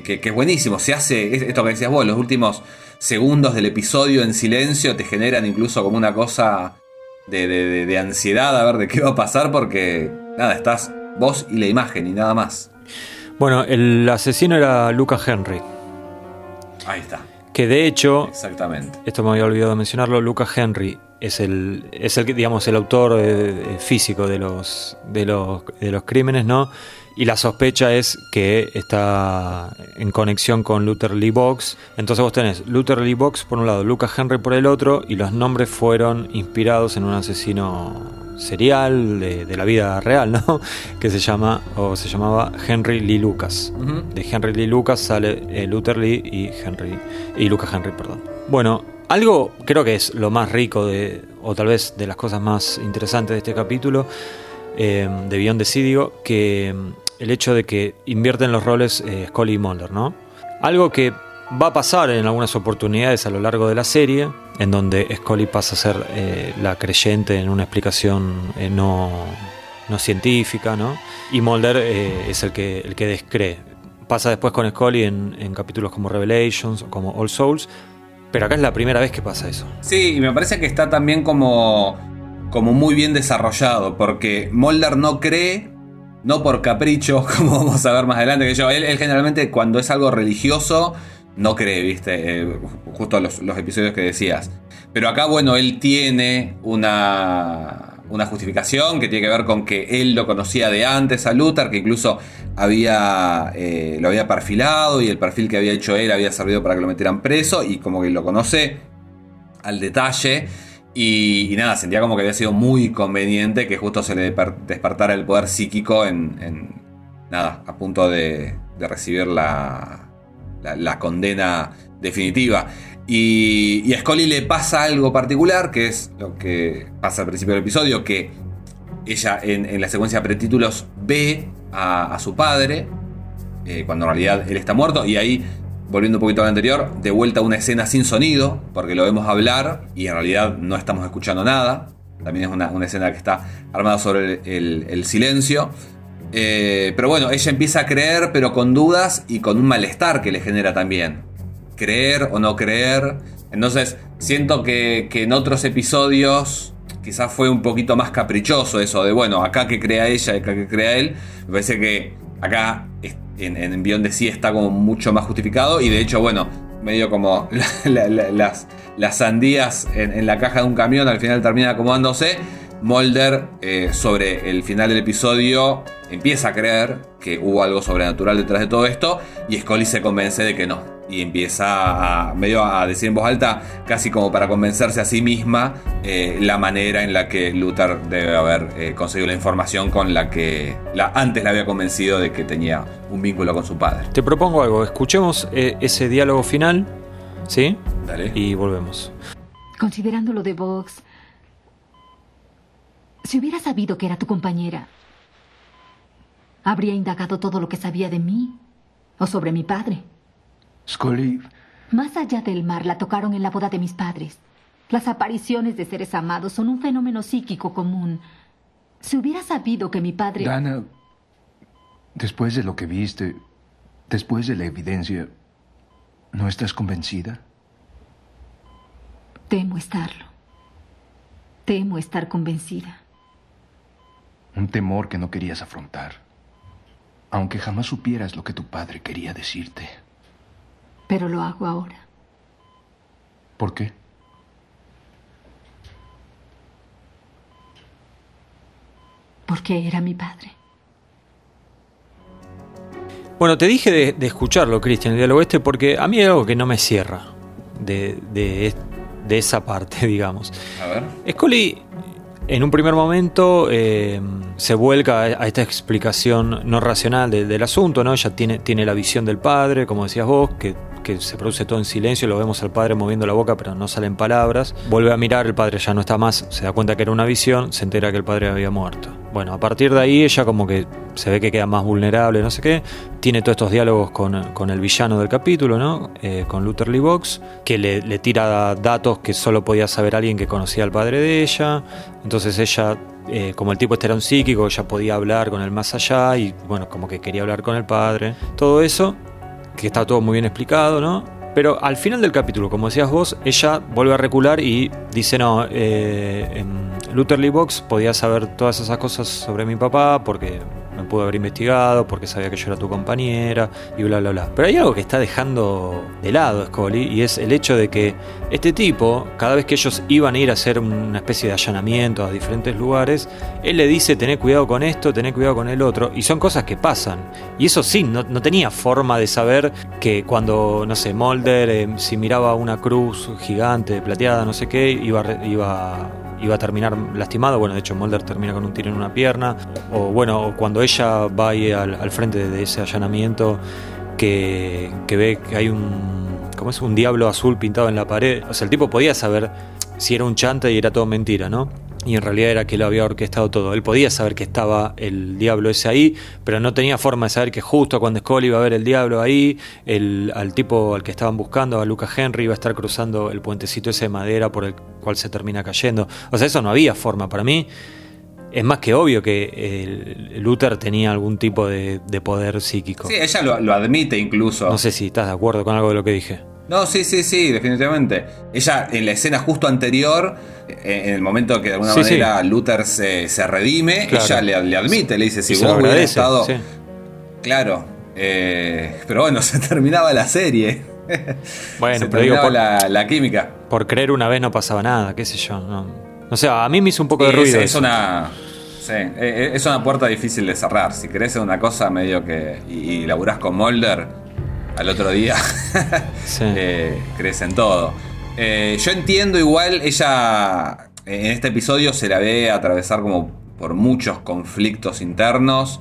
que, que- buenísimo. Se hace, es esto que decías vos, los últimos segundos del episodio en silencio te generan incluso como una cosa de, de- ansiedad a ver de qué va a pasar porque, nada, estás vos y la imagen y nada más. Bueno, el asesino era Luca Henry, Ahí está, que de hecho, exactamente. esto me había olvidado mencionarlo, Luca Henry es el, es el digamos, el autor eh, físico de los, de, los, de los crímenes, ¿no? Y la sospecha es que está en conexión con Luther Lee Box. Entonces vos tenés Luther Lee Box por un lado, Luca Henry por el otro, y los nombres fueron inspirados en un asesino serial de, de la vida real, ¿no? Que se llama, o se llamaba Henry Lee Lucas. De Henry Lee Lucas sale eh, Luther Lee y Henry y Luca Henry, perdón. Bueno, algo creo que es lo más rico de, o tal vez de las cosas más interesantes de este capítulo, eh, de Beyond the Sea, digo, que el hecho de que invierten los roles eh, Scully y Mulder, ¿no? Algo que va a pasar en algunas oportunidades a lo largo de la serie, en donde Scully pasa a ser eh, la creyente en una explicación eh, no, no científica, ¿no? Y Mulder eh, es el que, el que descree. Pasa después con Scully en, en capítulos como Revelations o como All Souls, pero acá es la primera vez que pasa eso. Sí, y me parece que está también como, como muy bien desarrollado, porque Mulder no cree, no por capricho, como vamos a ver más adelante, que yo, él, generalmente cuando es algo religioso, no cree, viste, Eh, justo los, los episodios que decías. Pero acá, bueno, él tiene una, una justificación que tiene que ver con que él lo conocía de antes a Luther, que incluso había, eh, lo había perfilado y el perfil que había hecho él había servido para que lo metieran preso y como que lo conoce al detalle. Y, nada, sentía como que había sido muy conveniente que justo se le desper- despertara el poder psíquico en, en- nada, a punto de, de recibir la, la, condena definitiva. Y, a Scully le pasa algo particular, que es lo que pasa al principio del episodio, que ella en, la secuencia pretítulos ve a, a su padre, eh, cuando en realidad él está muerto, y ahí, volviendo un poquito al anterior, de vuelta una escena sin sonido, porque lo vemos hablar y en realidad no estamos escuchando nada. También es una, una escena que está armada sobre el, silencio. Eh, pero bueno, ella empieza a creer, pero con dudas y con un malestar que le genera también creer o no creer. Entonces, siento que, que, en otros episodios quizás fue un poquito más caprichoso eso de, bueno, acá que crea ella, acá que crea él. Me parece que acá en, en de sí está como mucho más justificado y de hecho, bueno, medio como la, la, las, las, sandías en, en, la caja de un camión al final termina acomodándose. Mulder, eh, sobre el final del episodio, empieza a creer que hubo algo sobrenatural detrás de todo esto y Scully se convence de que no y empieza a medio a decir en voz alta, casi como para convencerse a sí misma, eh, la manera en la que Luther debe haber eh, conseguido la información con la que la, antes la había convencido de que tenía un vínculo con su padre. Te propongo algo, escuchemos eh, ese diálogo final, ¿sí? Dale. Y volvemos. Considerando lo de Vox, si hubiera sabido que era tu compañera, ¿habría indagado todo lo que sabía de mí o sobre mi padre? Scully. Más allá del mar, la tocaron en la boda de mis padres. Las apariciones de seres amados son un fenómeno psíquico común. Si hubiera sabido que mi padre. Dana, después de lo que viste, después de la evidencia, ¿no estás convencida? Temo estarlo. Temo estar convencida. Un temor que no querías afrontar. Aunque jamás supieras lo que tu padre quería decirte. Pero lo hago ahora. ¿Por qué? Porque era mi padre. Bueno, te dije de, de escucharlo, Cristian, el diálogo este, porque a mí hay algo que no me cierra de, de, de esa parte, digamos. A ver. Scully, en un primer momento, eh, se vuelca a, esta explicación no racional de, del asunto, ¿no? Ella tiene, tiene la visión del padre, como decías vos, que que se produce todo en silencio, lo vemos al padre moviendo la boca pero no salen palabras. Vuelve a mirar, el padre ya no está más, se da cuenta que era una visión, se entera que el padre había muerto. Bueno, a partir de ahí ella como que se ve que queda más vulnerable, no sé qué. Tiene todos estos diálogos con, con el villano del capítulo, ¿no? Eh, con Luther Lee Box, que le, le tira datos que solo podía saber alguien que conocía al padre de ella. Entonces ella eh, como el tipo este era un psíquico, ya podía hablar con el más allá y bueno, como que quería hablar con el padre. Todo eso que está todo muy bien explicado, ¿no? Pero al final del capítulo, como decías vos, ella vuelve a recular y dice, no, eh, Luther Lee Box podía saber todas esas cosas sobre mi papá porque me pudo haber investigado, porque sabía que yo era tu compañera y bla, bla, bla. Pero hay algo que está dejando de lado Scully y es el hecho de que este tipo, cada vez que ellos iban a ir a hacer una especie de allanamiento a diferentes lugares, él le dice, tené cuidado con esto, tené cuidado con el otro, y son cosas que pasan. Y eso sí, no, no tenía forma de saber que cuando, no sé, Mulder, eh, si miraba una cruz gigante, plateada, no sé qué, iba, iba iba a terminar lastimado. Bueno, de hecho, Mulder termina con un tiro en una pierna. O bueno, cuando ella va ahí al, al frente de ese allanamiento, que, que, ve que hay un. ¿Cómo es? Un diablo azul pintado en la pared. O sea, el tipo podía saber si era un chante y era todo mentira, ¿no? Y en realidad era que lo había orquestado todo. Él podía saber que estaba el diablo ese ahí, pero no tenía forma de saber que justo cuando Scully iba a ver el diablo ahí, el, al tipo al que estaban buscando, a Luca Henry, iba a estar cruzando el puentecito ese de madera por el cual se termina cayendo. O sea, eso no había forma. Para mí es más que obvio que Luther tenía algún tipo de, de poder psíquico. Sí, ella lo, lo admite incluso. No sé si estás de acuerdo con algo de lo que dije. No, sí, sí, sí, definitivamente. Ella en la escena justo anterior, en el momento que de alguna Sí, manera sí. Luther se, se redime, Claro. ella le, le admite, le dice, si vos hubieras estado... sí. Claro. eh, pero bueno, se terminaba la serie. Bueno, se pero digo, por, la, la química. por creer una vez no pasaba nada, qué sé yo. No, no sé, a mí me hizo un poco de ruido. es, una... Sí, eh, es una puerta difícil de cerrar. Si querés una cosa medio que... Y, y laburás con Mulder, al otro día Sí. eh, crees en todo. Eh, yo entiendo igual, ella en este episodio se la ve atravesar como por muchos conflictos internos.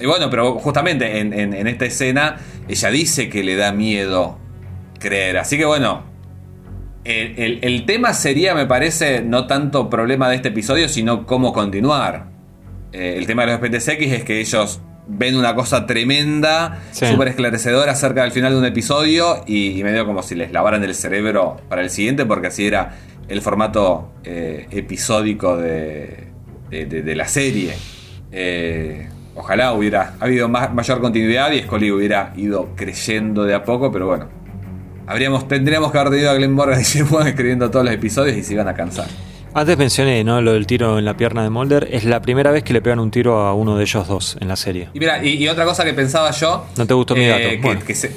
Y bueno, pero justamente en, en- en esta escena ella dice que le da miedo creer. Así que bueno, el, el- el tema sería, me parece, no tanto problema de este episodio, sino cómo continuar. Eh, el tema de los PTSX es que ellos ven una cosa tremenda, Sí. súper esclarecedora acerca del final de un episodio y, y medio como si les lavaran el cerebro para el siguiente, porque así era el formato eh, episódico de, de- de- de la serie. Eh, ojalá hubiera habido más, mayor continuidad y Scully hubiera ido creyendo de a poco, pero bueno. Habríamos, tendríamos que haber tenido a Glenn Morgan y Jim escribiendo todos los episodios y se iban a cansar. Antes mencioné, ¿no? Lo del tiro en la pierna de Mulder. Es la primera vez que le pegan un tiro a uno de ellos dos en la serie. Y mira, y, y otra cosa que pensaba yo. No te gustó mi dato. que- Bueno. que se-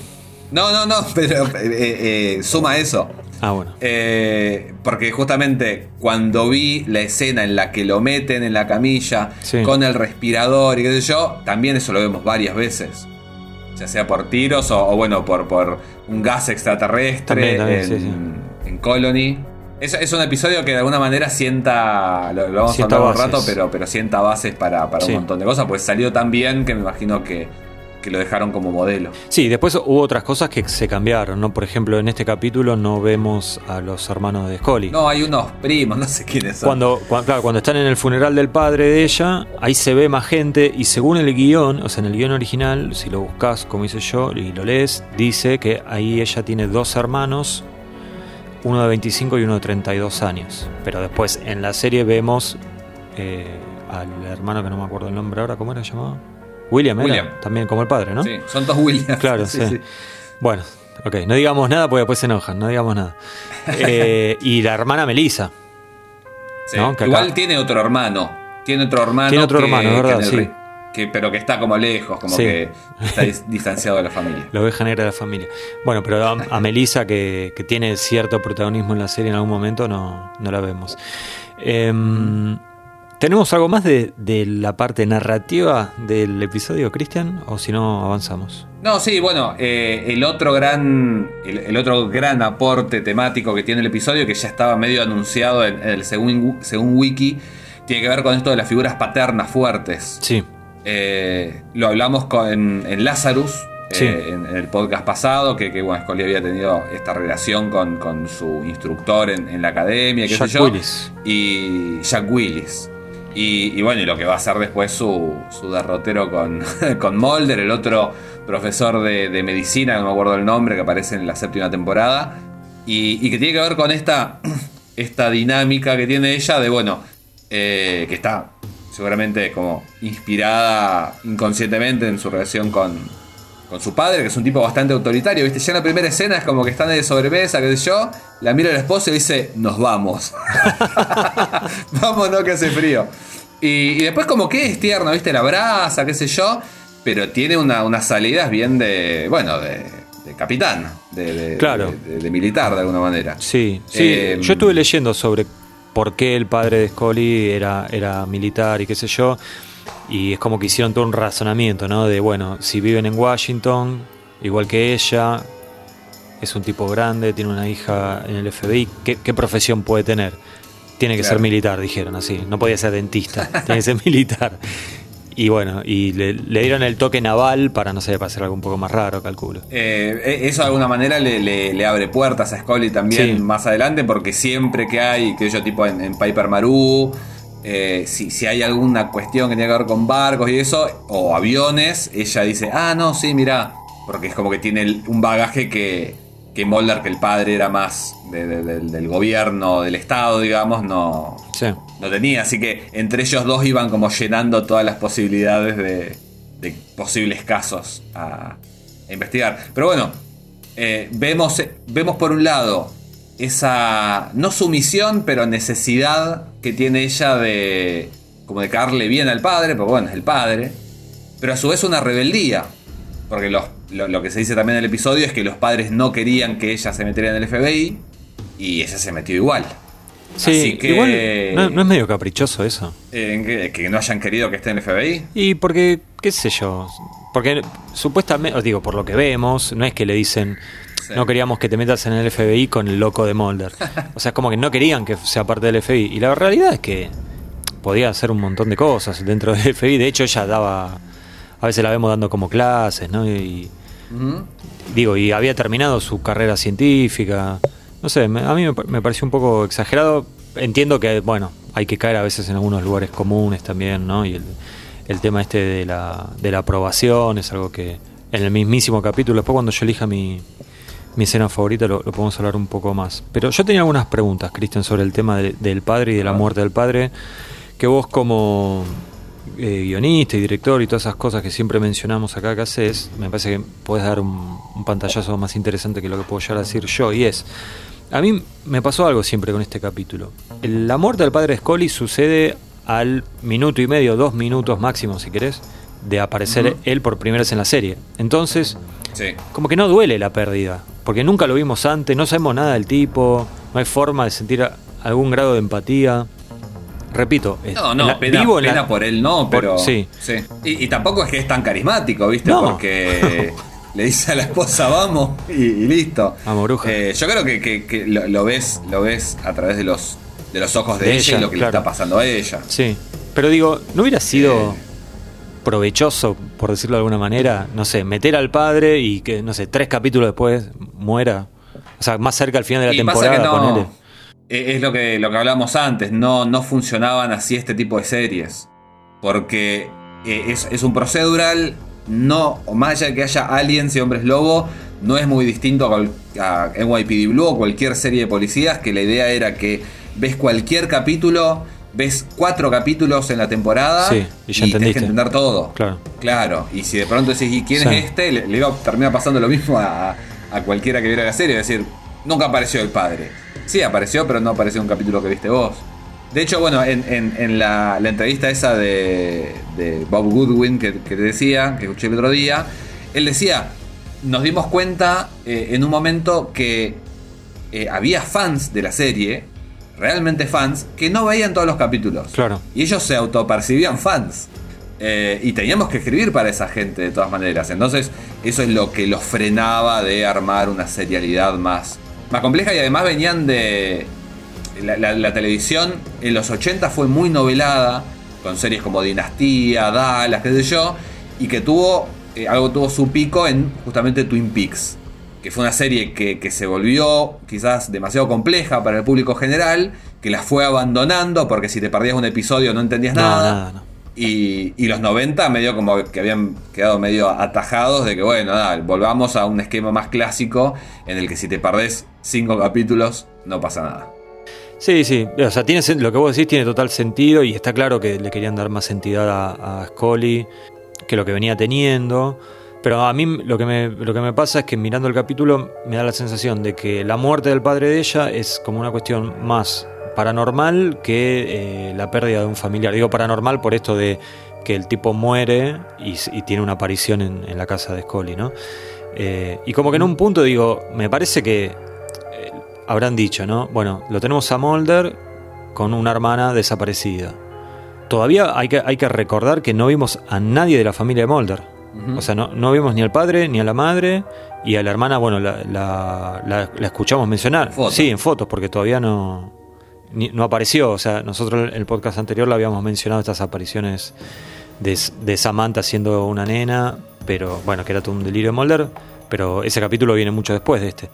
no, no, no, pero eh, eh, eh, suma eso. Ah, bueno. Eh, porque justamente cuando vi la escena en la que lo meten en la camilla Sí. con el respirador y qué sé yo, también eso lo vemos varias veces. Ya sea por tiros o, o bueno, por, por un gas extraterrestre También, también, en, sí, sí. en Colony. Es, es un episodio que de alguna manera sienta, lo, lo vamos Sienta a hablar un rato, pero, pero sienta bases para, para Sí. un montón de cosas, pues salió tan bien que me imagino que, que lo dejaron como modelo. Sí, después hubo otras cosas que se cambiaron, ¿no? Por ejemplo, en este capítulo no vemos a los hermanos de Scully. No, hay unos primos, no sé quiénes son. Cuando, cua- claro, cuando están en el funeral del padre de ella, ahí se ve más gente y según el guion, o sea, en el guion original, si lo buscas como hice yo y lo lees, dice que ahí ella tiene dos hermanos, uno de 25 y uno de 32 años. Pero después en la serie vemos eh, al hermano que no me acuerdo el nombre ahora, ¿cómo era llamado? William, era William. también como el padre, ¿no? Sí, son dos Williams. Claro, sí. Bueno, ok, no digamos nada porque después se enojan, no digamos nada. Eh, y la hermana Melissa. Sí. ¿no? Que Igual tiene otro hermano. Tiene otro hermano. Tiene otro hermano, es verdad, en el sí. Que- pero que está como lejos, como Sí. que está dis- distanciado de la familia. La oveja negra de la familia. Bueno, pero a, a Melissa, que, que tiene cierto protagonismo en la serie en algún momento, no, no la vemos. Em, ¿Tenemos algo más de, de la parte narrativa del episodio, Cristian? O si no, avanzamos. No, sí, bueno, eh, el otro gran. El, el otro gran aporte temático que tiene el episodio, que ya estaba medio anunciado en, en el según, según Wiki, tiene que ver con esto de las figuras paternas fuertes. Sí, Eh, lo hablamos con, en, en Lazarus, eh, en, en el podcast pasado, que, que bueno, Scully había tenido esta relación con, con su instructor en, en la academia, qué Jack sé yo. Willis. Y Jack Willis. Y, y bueno, y lo que va a ser después su, su derrotero con, con Mulder, el otro profesor de, de medicina, no me acuerdo el nombre, que aparece en la séptima temporada. Y, y que tiene que ver con esta, esta dinámica que tiene ella de, bueno, eh, que está seguramente como inspirada inconscientemente en su relación con, con su padre, que es un tipo bastante autoritario, ¿viste? Ya en la primera escena es como que están de sobremesa, qué sé yo, la mira el esposo y dice, nos vamos. Vámonos que hace frío. Y, y después como que es tierno, ¿viste? La abraza, qué sé yo, pero tiene una- unas salidas bien de, bueno, de, de capitán, de, de- Claro. de- militar de alguna manera. sí, sí. Eh, Yo estuve leyendo sobre por qué el padre de Scully era, era militar y qué sé yo. Y es como que hicieron todo un razonamiento, ¿no? De, bueno, si viven en Washington, igual que ella, es un tipo grande, tiene una hija en el FBI, ¿qué, qué profesión puede tener? Tiene que Claro. ser militar, dijeron así. No podía ser dentista, tiene que ser militar. Y bueno, y le, le dieron el toque naval para, no sé, para hacer algo un poco más raro, calculo. Eh, eso de alguna manera le, le- le abre puertas a Scully también Sí. más adelante, porque siempre que hay, que yo tipo en, en Piper Maru, eh, si, si hay alguna cuestión que tiene que ver con barcos y eso, o aviones, ella dice, ah, no, sí, mira, porque es como que tiene un bagaje que, que Mulder, que el padre era más de- de- del- del gobierno, del Estado, digamos, no, Sí. no tenía, así que entre ellos dos iban como llenando todas las posibilidades de, de posibles casos a, a investigar. Pero bueno, eh, vemos, vemos por un lado esa, no sumisión, pero necesidad que tiene ella de como de caerle bien al padre, porque bueno, es el padre, pero a su vez una rebeldía, porque los- lo, lo que se dice también en el episodio es que los padres no querían que ella se metiera en el FBI y ella se metió igual. Sí, Así que- igual no, no es medio caprichoso eso. Eh, que no hayan querido que esté en el FBI. Y porque, qué sé yo, porque supuestamente, os digo, por lo que vemos, no es que le dicen, Sí. no queríamos que te metas en el FBI con el loco de Mulder. O sea, es como que no querían que sea parte del FBI. Y la realidad es que podía hacer un montón de cosas dentro del FBI. De hecho, ella daba a veces la vemos dando como clases, ¿no? Y, Digo, y había terminado su carrera científica. No sé, me- a mí me, pa- me pareció un poco exagerado. Entiendo que, bueno, hay que caer a veces en algunos lugares comunes también, ¿no? Y el, el tema este de la, de la aprobación es algo que en el mismísimo capítulo, después cuando yo elija mi, mi escena favorita lo, lo podemos hablar un poco más. Pero yo tenía algunas preguntas, Cristian, sobre el tema de- del padre y de la muerte del padre, que vos como eh, guionista y director y todas esas cosas que siempre mencionamos acá que haces, me parece que puedes dar un, un pantallazo más interesante que lo que puedo llegar a decir yo, y es, a mí me pasó algo siempre con este capítulo. El- La muerte del padre Scully sucede al minuto y medio, dos minutos máximo si querés, de aparecer él por primera vez en la serie. Entonces, Sí. como que no duele la pérdida, porque nunca lo vimos antes, no sabemos nada del tipo, no hay forma de sentir algún grado de empatía. Repito, No, no, la- pena, vivo la- por él no, por- pero. sí. Y, y tampoco es que es tan carismático, ¿viste? No. Porque le dice a la esposa vamos y, y listo. Vamos, bruja. Eh, yo creo que, que- que lo, lo ves, lo ves a través de los, de los ojos de, De ella, y lo que claro. le está pasando a ella. Sí, pero digo, ¿no hubiera sido Eh. provechoso, por decirlo de alguna manera, no sé, meter al padre y que, no sé, tres capítulos después muera? O sea, más cerca al final de la Y pasa temporada, que no, Es lo que, lo que hablábamos antes, no, no funcionaban así este tipo de series. Porque eh, es, es un procedural, no, más allá de que haya aliens y hombres lobo, no es muy distinto a, a NYPD Blue o cualquier serie de policías, que la idea era que ves cualquier capítulo, ves cuatro capítulos en la temporada Sí, y ya tenés que entender todo. Claro. Claro, y si de pronto decís, ¿y quién Sí. es este? Le, le iba a terminar pasando lo mismo a, a cualquiera que viera la serie. Es decir, nunca apareció el padre. Sí, apareció, pero no apareció en un capítulo que viste vos. De hecho, bueno, en, en- en la, la entrevista esa de, de Bob Goodwin que, que te decía, que escuché el otro día, él decía, nos dimos cuenta eh, en un momento que eh, había fans de la serie, realmente fans, que no veían todos los capítulos. Claro. Y ellos se autopercibían fans. Eh, y teníamos que escribir para esa gente de todas maneras. Entonces, eso es lo que los frenaba de armar una serialidad más, más compleja. Y además venían de. La, la- la televisión en los 80 fue muy novelada, con series como Dinastía, Dallas, qué sé yo, y que tuvo. eh, algo tuvo su pico en justamente Twin Peaks. Que fue una serie que, que se volvió quizás demasiado compleja para el público general, que la fue abandonando porque si te perdías un episodio no entendías No, nada. nada, no. Y, los 90 medio como que habían quedado medio atajados de que bueno, nada, volvamos a un esquema más clásico en el que si te perdés cinco capítulos no pasa nada. Sí, sí, o sea, tiene, lo que vos decís tiene total sentido y está claro que le querían dar más entidad a, a Scully que lo que venía teniendo. Pero a mí lo que, me, lo que me pasa es que mirando el capítulo me da la sensación de que la muerte del padre de ella es como una cuestión más paranormal que eh, la pérdida de un familiar. Digo paranormal por esto de que el tipo muere y, tiene una aparición en, en la casa de Scully, ¿no? Eh, y como que en un punto digo, me parece que eh, habrán dicho, ¿no? Bueno, lo tenemos a Mulder con una hermana desaparecida. Todavía hay que, hay que recordar que no vimos a nadie de la familia de Mulder. O sea, no, no vimos ni al padre ni a la madre. Y a la hermana, bueno, la, la- la- la escuchamos mencionar. Sí, en fotos, porque todavía no, ni- no apareció. O sea, nosotros en el podcast anterior le habíamos mencionado estas apariciones de, de Samantha siendo una nena, pero bueno, que era todo un delirio de Mulder. Pero ese capítulo viene mucho después de este.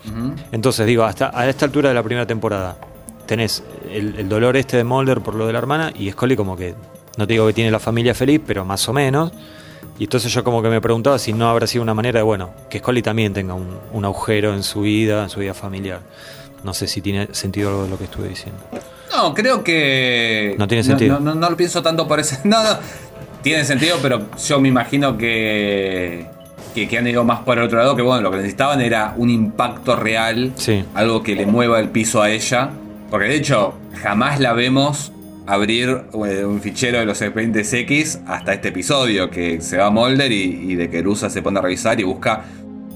Entonces, digo, hasta a esta altura de la primera temporada, tenés el, el dolor este de Mulder por lo de la hermana y Scully como que, no te digo que tiene la familia feliz, pero más o menos. Y entonces yo como que me preguntaba si no habrá sido una manera de, bueno, que Scully también tenga un, un agujero en su vida, en su vida familiar. No sé si tiene sentido algo de lo que estuve diciendo. No, creo que. No tiene sentido. No, no- no lo pienso tanto por ese. No, no. Tiene sentido, pero yo me imagino que, que. que han ido más por el otro lado. Que bueno, lo que necesitaban era un impacto real. Sí. Algo que le mueva el piso a ella. Porque de hecho, jamás la vemos abrir eh, un fichero de los expedientes X hasta este episodio. Que se va a Molder y, y de que Rusa se pone a revisar y busca.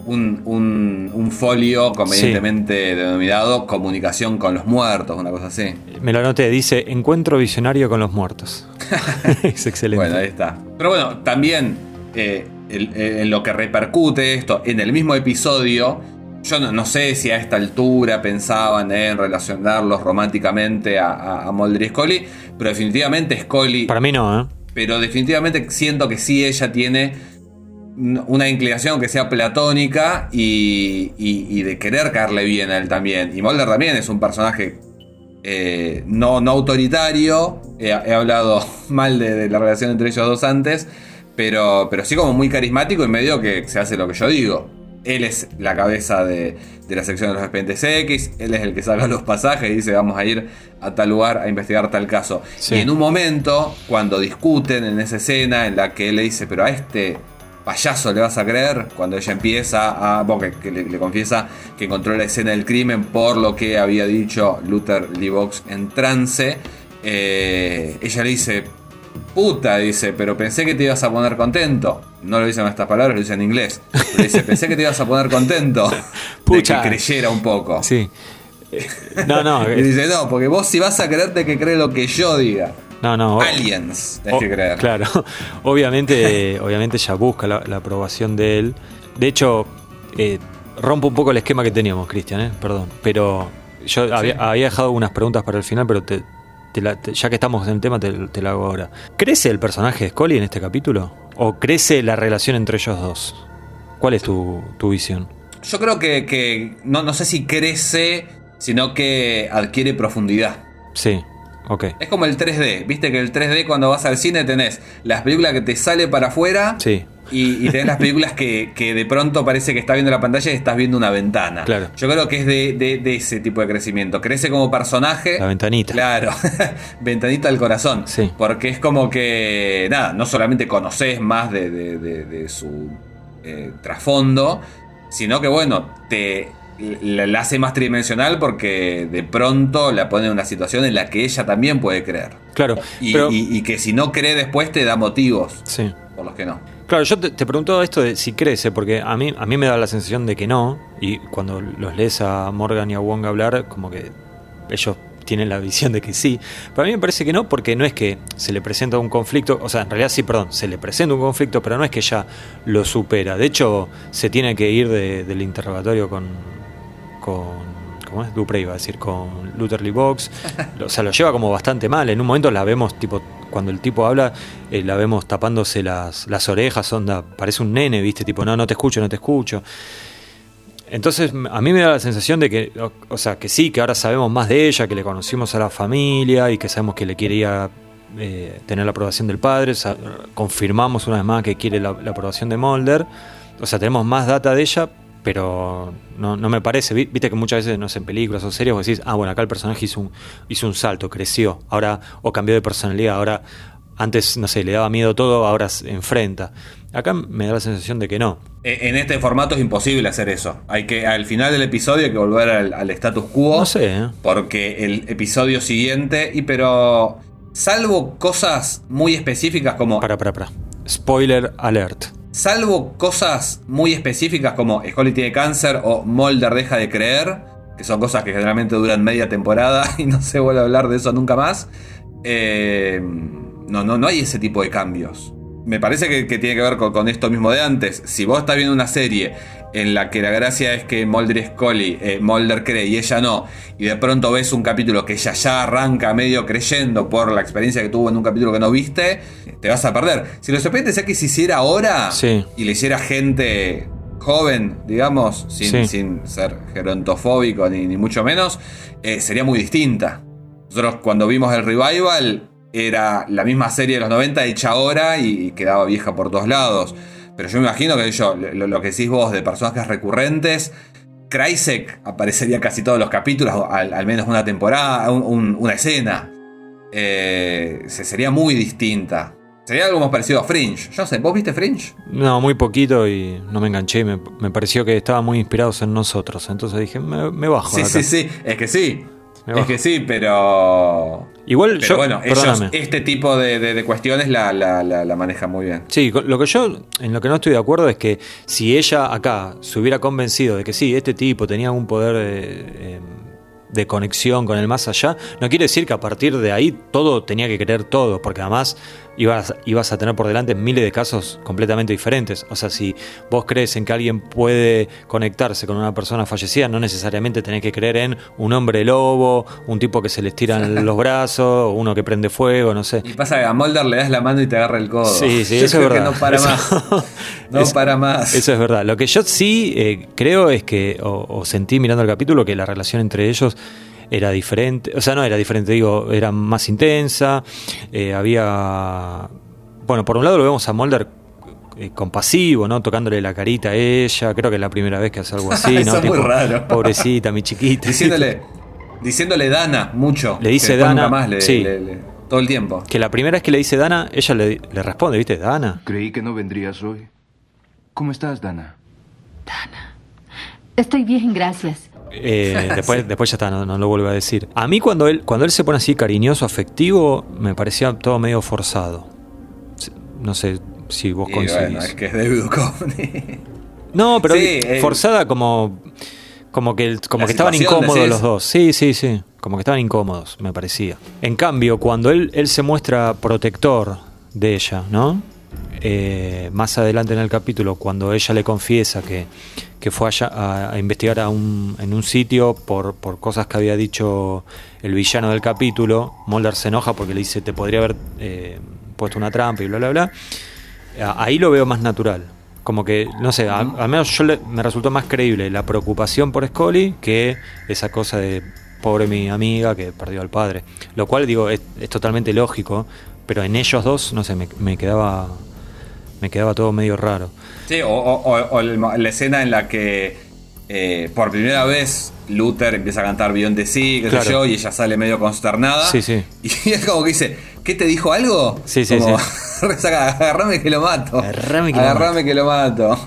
Un, un- un folio convenientemente denominado comunicación con los muertos, una cosa así. Me lo anoté, dice encuentro visionario con los muertos. es excelente. Bueno, ahí está. Pero bueno, también eh, el- el- en lo que repercute esto, en el mismo episodio, yo no, no sé si a esta altura pensaban en relacionarlos románticamente a, a, a Mulder y Scully, pero definitivamente Scully, Para mí no, ¿eh? pero definitivamente siento que sí ella tiene una inclinación que sea platónica y, y- y de querer caerle bien a él también. Y Mulder también es un personaje eh, no, no autoritario. He, he hablado mal de, de la relación entre ellos dos antes, pero, pero sí como muy carismático y medio que se hace lo que yo digo. Él es la cabeza de, de la sección de los expedientes X, él es el que saca los pasajes y dice vamos a ir a tal lugar a investigar tal caso. Sí. Y en un momento, cuando discuten en esa escena en la que él le dice, pero a este payaso le vas a creer, cuando ella empieza a, bueno, que, le, le confiesa que encontró la escena del crimen por lo que había dicho Luther Lee Box en trance, eh, ella le dice, puta, dice, pero pensé que te ibas a poner contento. No lo dice en estas palabras, lo dice en inglés. Pero dice, pensé que te ibas a poner contento de Pucha. que creyera un poco. Sí. No, no, Y dice, no, porque vos si vas a creerte que cree lo que yo diga. No, no. Aliens, tenés que creer. Claro, obviamente, obviamente ella busca la, la aprobación de él. De hecho, eh, rompo un poco el esquema que teníamos, Cristian, ¿eh? perdón. Pero yo había, había dejado unas preguntas para el final, pero te, te la- te- ya que estamos en el tema, te, te la hago ahora. ¿Crece el personaje de Scully en este capítulo? ¿O crece la relación entre ellos dos? ¿Cuál es tu, tu visión? Yo creo que, que no, no sé si crece, sino que adquiere profundidad. Sí, ok. Es como el 3D, viste que el 3D cuando vas al cine tenés las películas que te sale para afuera Sí, y, y tenés las películas que, que de pronto parece que estás viendo la pantalla y estás viendo una ventana. Claro. Yo creo que es de, de- de ese tipo de crecimiento. Crece como personaje. la ventanita. Claro, ventanita al corazón. Sí. Porque es como que, nada, no solamente conoces más de, de- de- de su eh, trasfondo, sino que, bueno, te la, la hace más tridimensional porque de pronto la pone en una situación en la que ella también puede creer. Claro, Y, pero... y- y que si no cree después te da motivos Sí. por los que no. Claro, yo te, te pregunto esto de si crece, porque a mí, a mí me da la sensación de que no, y cuando los lees a Morgan y a Wong hablar, como que ellos tienen la visión de que sí, pero a mí me parece que no, porque no es que se le presenta un conflicto, o sea, en realidad sí, perdón, se le presenta un conflicto, pero no es que ella lo supera, de hecho se tiene que ir de- del interrogatorio con, con ¿cómo es? Duprey iba a decir, con Luther Lee Box, o sea, lo lleva como bastante mal, en un momento la vemos tipo cuando el tipo habla, eh, la vemos tapándose las, las orejas, onda, parece un nene, ¿viste? Tipo, no, no te escucho, no te escucho. Entonces, a mí me da la sensación de que, o, o sea, que sí, que ahora sabemos más de ella, que le conocimos a la familia y que sabemos que le quería eh, tener la aprobación del padre. confirmamos una vez más que quiere la, la aprobación de Mulder. O sea, tenemos más data de ella, pero no, no me parece. Vi- Viste que muchas veces, no sé, en películas o series, vos decís, ah, bueno, acá el personaje hizo un, hizo un salto, creció, ahora, o cambió de personalidad, ahora, antes, no sé, le daba miedo todo, ahora se enfrenta. Acá me da la sensación de que no. E- En este formato es imposible hacer eso. Hay que, al final del episodio hay que volver al, al status quo. No sé, ¿eh? Porque el episodio siguiente, y pero salvo cosas muy específicas como Para, para, para. Spoiler alert. Salvo cosas muy específicas como Scully tiene cáncer o Mulder deja de creer, que son cosas que generalmente duran media temporada y no se vuelve a hablar de eso nunca más. eh, no, no, no hay ese tipo de cambios. Me parece que, que tiene que ver con, con esto mismo de antes. Si vos estás viendo una serie en la que la gracia es que Mulder y Scully, eh, Mulder cree y ella no, y de pronto ves un capítulo que ella ya arranca medio creyendo por la experiencia que tuvo en un capítulo que no viste, te vas a perder. Si los expedientes X se hiciera ahora Sí. y le hiciera gente joven, digamos, sin, Sí. sin ser gerontofóbico ni, ni mucho menos, eh, sería muy distinta. Nosotros cuando vimos el revival era la misma serie de los 90 hecha ahora y, y quedaba vieja por todos lados. Pero yo me imagino que yo, lo, lo que decís vos de personajes recurrentes, Kreisek aparecería casi todos los capítulos, al, al menos una temporada, un- un- una escena. Eh, se- sería muy distinta. Sería algo más parecido a Fringe. Yo no sé, ¿vos viste Fringe? No, muy poquito y no me enganché. Me, me pareció que estaban muy inspirados en nosotros. Entonces dije, me, me bajo. Sí, sí, sí. Es que sí. Es que sí, pero. Igual Pero yo. bueno, ellos este tipo de, de- de cuestiones la, la- la- la manejan muy bien. Sí, lo que yo en lo que no estoy de acuerdo es que si ella acá se hubiera convencido de que sí, este tipo tenía un poder eh, eh, de conexión con el más allá, no quiere decir que a partir de ahí todo tenía que creer todo, porque además ibas, ibas a tener por delante miles de casos completamente diferentes. O sea, si vos crees en que alguien puede conectarse con una persona fallecida, no necesariamente tenés que creer en un hombre lobo, un tipo que se les tiran los brazos, uno que prende fuego, no sé. Y pasa que a Mulder le das la mano y te agarra el codo. Sí, sí, Yo eso creo es que verdad. no para Eso- más. No eso- para más. Eso es verdad. Lo que yo sí eh, creo es que, o, o sentí mirando el capítulo, que la relación entre ellos era diferente. O sea, no era diferente, digo, era más intensa. eh, había. Bueno, por un lado lo vemos a Mulder. eh, compasivo, ¿no? Tocándole la carita a ella. Creo que es la primera vez que hace algo así, Eso ¿no? es muy raro. Pobrecita, mi chiquita. Diciéndole, diciéndole Dana mucho. Le dice Dana, más le- sí. le- le- todo el tiempo. Que la primera vez que le dice Dana, ella le, le responde, ¿viste? Dana. Creí que no vendrías hoy. ¿Cómo estás, Dana? Estoy bien, gracias. Eh, después, después ya está, no, no lo vuelvo a decir. A mí cuando él, cuando él se pone así cariñoso, afectivo, me parecía todo medio forzado. No sé si vos Y coincidís. bueno, es que es David Duchovny. No, pero Sí, forzada como, como que, como La que estaban incómodos decís. los dos. Sí, sí, sí. Como que estaban incómodos, me parecía. En cambio, cuando él, él se muestra protector de ella, ¿no? Eh, más adelante en el capítulo, cuando ella le confiesa que, que fue allá a, a investigar a un, en un sitio por, por cosas que había dicho el villano del capítulo, Mulder se enoja porque le dice te podría haber eh, puesto una trampa y bla, bla, bla. Ahí lo veo más natural. Como que, no sé, a- al menos yo le- me resultó más creíble la preocupación por Scully que esa cosa de pobre mi amiga que perdió al padre. Lo cual, digo, es, es totalmente lógico, pero en ellos dos, no sé, me, me quedaba me quedaba todo medio raro. Sí, o, la escena en la que eh, por primera vez Luther empieza a cantar Beyond the Sea, qué sé Claro. yo, y ella sale medio consternada. Sí, sí. Y es como que dice, ¿qué te dijo algo? Sí, sí, Como, sí. resaca, agarrame que lo mato. Agarrame que lo Agarrame que lo mato.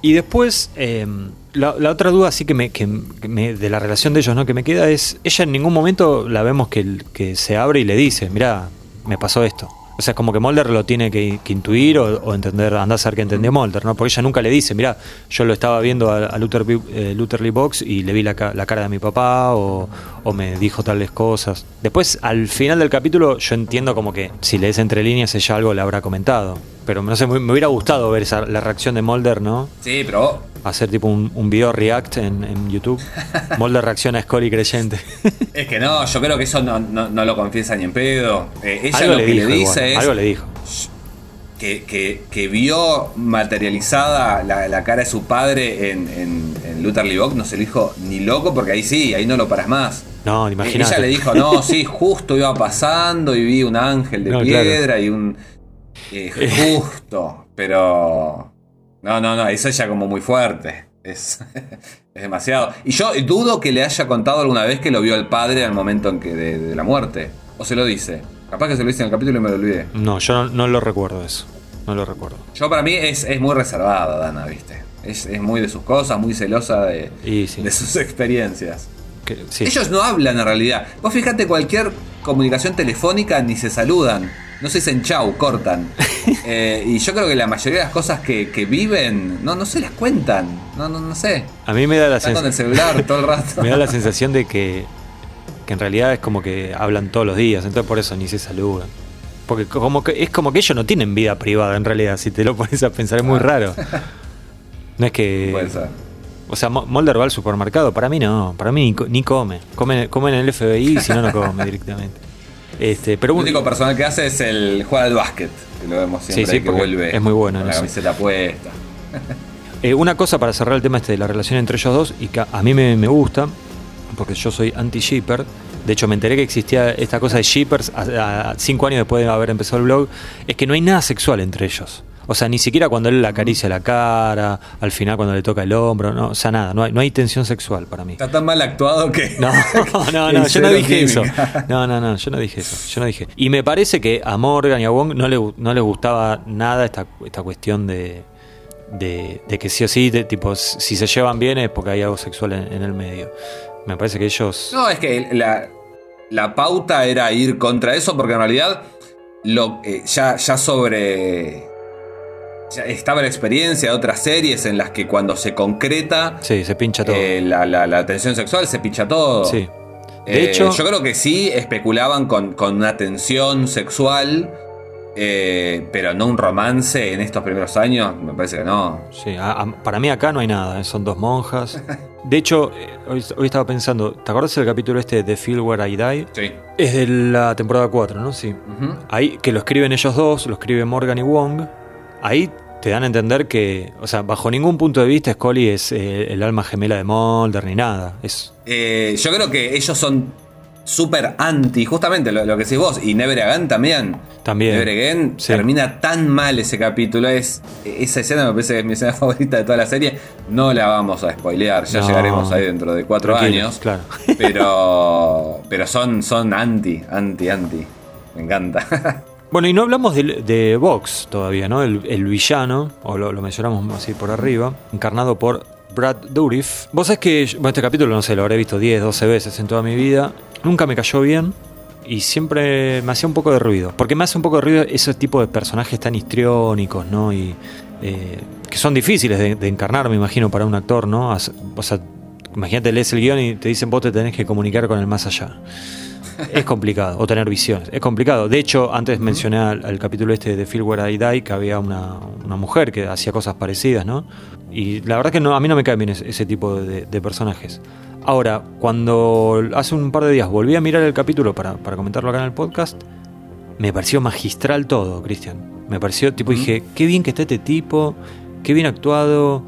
Y después, eh, la, la otra duda así que me, que, me- de la relación de ellos, ¿no? Que me queda es, ella en ningún momento la vemos que, que se abre y le dice, mira, me pasó esto. O sea, como que Mulder lo tiene que, que intuir o, o entender, anda a ser que entendió Mulder, ¿no? Porque ella nunca le dice, mira, yo lo estaba viendo a, a Luther, eh, Luther Lee Box y le vi la, la cara de mi papá o, o me dijo tales cosas. Después, al final del capítulo, yo entiendo como que si lees entre líneas, ella algo le habrá comentado. Pero no sé, me, me hubiera gustado ver esa, la reacción de Mulder, ¿no? Sí, pero hacer tipo un, un video react en, en YouTube. Mulder reacciona a Scully creyente. es que no, yo creo que eso no, no- no lo confiesa ni en pedo. Eh, ella algo lo le que dijo, le igual, dice es algo le dijo. que, que- que vio materializada la, la cara de su padre en, en, en Luther Lee Box, no se lo dijo ni loco, porque ahí sí, ahí no lo paras más. No, imagínate. Ella le dijo, no, sí, justo iba pasando y vi un ángel de No, claro. piedra y un... justo, pero... No, no, no, eso es ya como muy fuerte. Es, es demasiado. Y yo dudo que le haya contado alguna vez que lo vio al padre al momento en que de, de la muerte. O se lo dice. Capaz que se lo dice en el capítulo y me lo olvidé. No, yo no, no lo recuerdo eso. No lo recuerdo. Yo para mí es, es muy reservada, Dana, ¿viste? Es, es muy de sus cosas, muy celosa de, Y sí. de sus experiencias. Que- sí. Ellos no hablan en realidad. Vos fíjate, cualquier comunicación telefónica ni se saludan. No se dicen chau, cortan. Eh, y yo creo que la mayoría de las cosas que, que viven, no, no se las cuentan. No, no, no sé. A mí me da la con el sensación. celular todo el rato. Me da la sensación de que, que en realidad es como que hablan todos los días, entonces por eso ni se saludan. Porque como que, es como que ellos no tienen vida privada en realidad, si te lo pones a pensar, es muy raro. No es que. Puede ser. O sea, Mo- Mulder va al supermercado, para mí no, para mí ni, co- ni come. come. Come en el FBI y si no, no come directamente. Este, pero El único personal que hace es el jugar al básquet. Que lo vemos siempre Sí, sí, ahí que vuelve es muy bueno con la camiseta puesta. Eh, una cosa para cerrar el tema este de la relación entre ellos dos, y que a- a mí me, me gusta, porque yo soy anti-shipper. De hecho, me enteré que existía esta cosa de shippers a- a- cinco años después de haber empezado el blog. Es que no hay nada sexual entre ellos. O sea, ni siquiera cuando él le acaricia la cara, al final cuando le toca el hombro, no, o sea, nada, no hay, no hay tensión sexual para mí. Está tan mal actuado que. No, no, no, yo no dije eso. No, no, no, yo no dije eso. Yo no dije. Y me parece que a Morgan y a Wong no, le, gu- no les gustaba nada esta, esta cuestión de, de, de que sí o sí, de, tipo, si se llevan bien es porque hay algo sexual en, en el medio. Me parece que ellos. No, es que la, la pauta era ir contra eso porque en realidad lo, eh, ya, ya sobre... estaba la experiencia de otras series en las que cuando se concreta Sí, se pincha todo. eh, la, la- la tensión sexual se pincha todo. sí. De Eh, hecho, yo creo que sí especulaban con, con una tensión sexual eh, pero no un romance en estos primeros años, me parece que no. Sí, a- a- para mí acá no hay nada, son dos monjas. De hecho, hoy, hoy estaba pensando, ¿te acuerdas del capítulo este de The Feel Where I Die? Sí. Es de la temporada 4, ¿no? Sí. Ahí, que lo escriben ellos dos, lo escriben Morgan y Wong. Ahí te dan a entender que, o sea, bajo ningún punto de vista Scully es eh, el alma gemela de Mulder ni nada. Es, Eh, yo creo que ellos son súper anti, justamente lo, lo que decís vos, y Never Again también. También. Never Again Sí. termina tan mal ese capítulo. Es, esa escena me parece que es mi escena favorita de toda la serie. No la vamos a spoilear, ya No. llegaremos ahí dentro de cuatro Tranquilos, años. claro. Pero, pero son, son anti, anti, anti. Me encanta. Bueno, y no hablamos de, Vox todavía, ¿no? El, villano, o lo, lo mencionamos así por arriba, encarnado por Brad Dourif. Vos sabés que, yo- bueno, este capítulo, no sé, lo habré visto 10, 12 veces en toda mi vida. Nunca me cayó bien y siempre me hacía un poco de ruido. Porque me hace un poco de ruido ese tipo de personajes tan histriónicos, ¿no? Y eh, que son difíciles de, de encarnar, me imagino, para un actor, ¿no? O sea, imagínate, lees el guion y te dicen, vos te tenés que comunicar con el más allá. Es complicado, o tener visiones. Es complicado. De hecho, antes mencioné al, al capítulo este de Feel Where I Die que había una, una mujer que hacía cosas parecidas, ¿no? Y la verdad que no, a mí no me caen bien ese, ese tipo de, de personajes. Ahora, cuando hace un par de días volví a mirar el capítulo para, para comentarlo acá en el podcast, me pareció magistral todo, Cristian. Me pareció, tipo, dije, qué bien que está este tipo, qué bien actuado,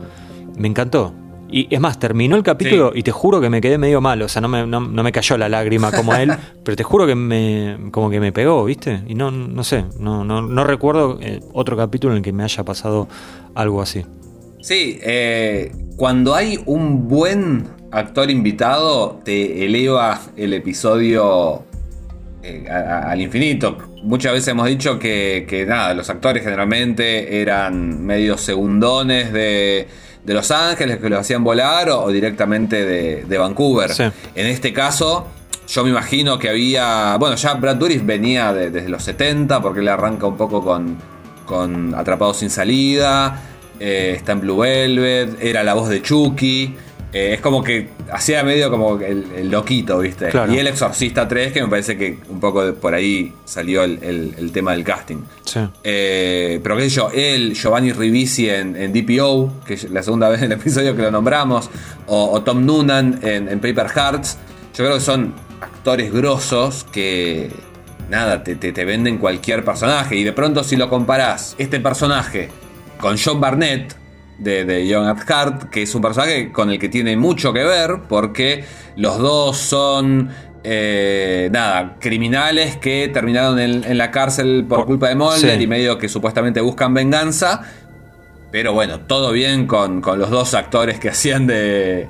me encantó. Y es más, terminó el capítulo y te juro que me quedé medio mal, o sea, no me, no, no me cayó la lágrima como a él, pero te juro que me, como que me pegó, ¿viste? Y no, no sé, no, no, no recuerdo eh, otro capítulo en el que me haya pasado algo así. Sí, eh, cuando hay un buen actor invitado, te eleva el episodio eh, a- a- al infinito. Muchas veces hemos dicho que, que nada, los actores generalmente eran medios segundones de, de Los Ángeles que los hacían volar o, o directamente de, de Vancouver. Sí. En este caso, yo me imagino que había. Bueno, ya Brad Dourif venía de- desde los 70, porque él arranca un poco con, con Atrapados sin salida. eh, está en Blue Velvet, era la voz de Chucky. Eh, es como que hacía medio como el, el loquito, ¿viste? Claro. Y el Exorcista 3, que me parece que un poco de- por ahí salió el, el- el tema del casting. Sí. Eh, pero qué sé yo, él, Giovanni Ribisi en, en DPO, que es la segunda vez en el episodio que lo nombramos, o, o Tom Noonan en, en Paper Hearts, yo creo que son actores grosos que, nada, te, te- te venden cualquier personaje. Y de pronto si lo comparás, este personaje, con John Barnett, de, de Young at Heart, que es un personaje con el que tiene mucho que ver, porque los dos son, eh, nada, criminales que terminaron en, en la cárcel por Por- culpa de Mulder sí. y medio que supuestamente buscan venganza. Pero bueno, todo bien con, con los dos actores que hacían de.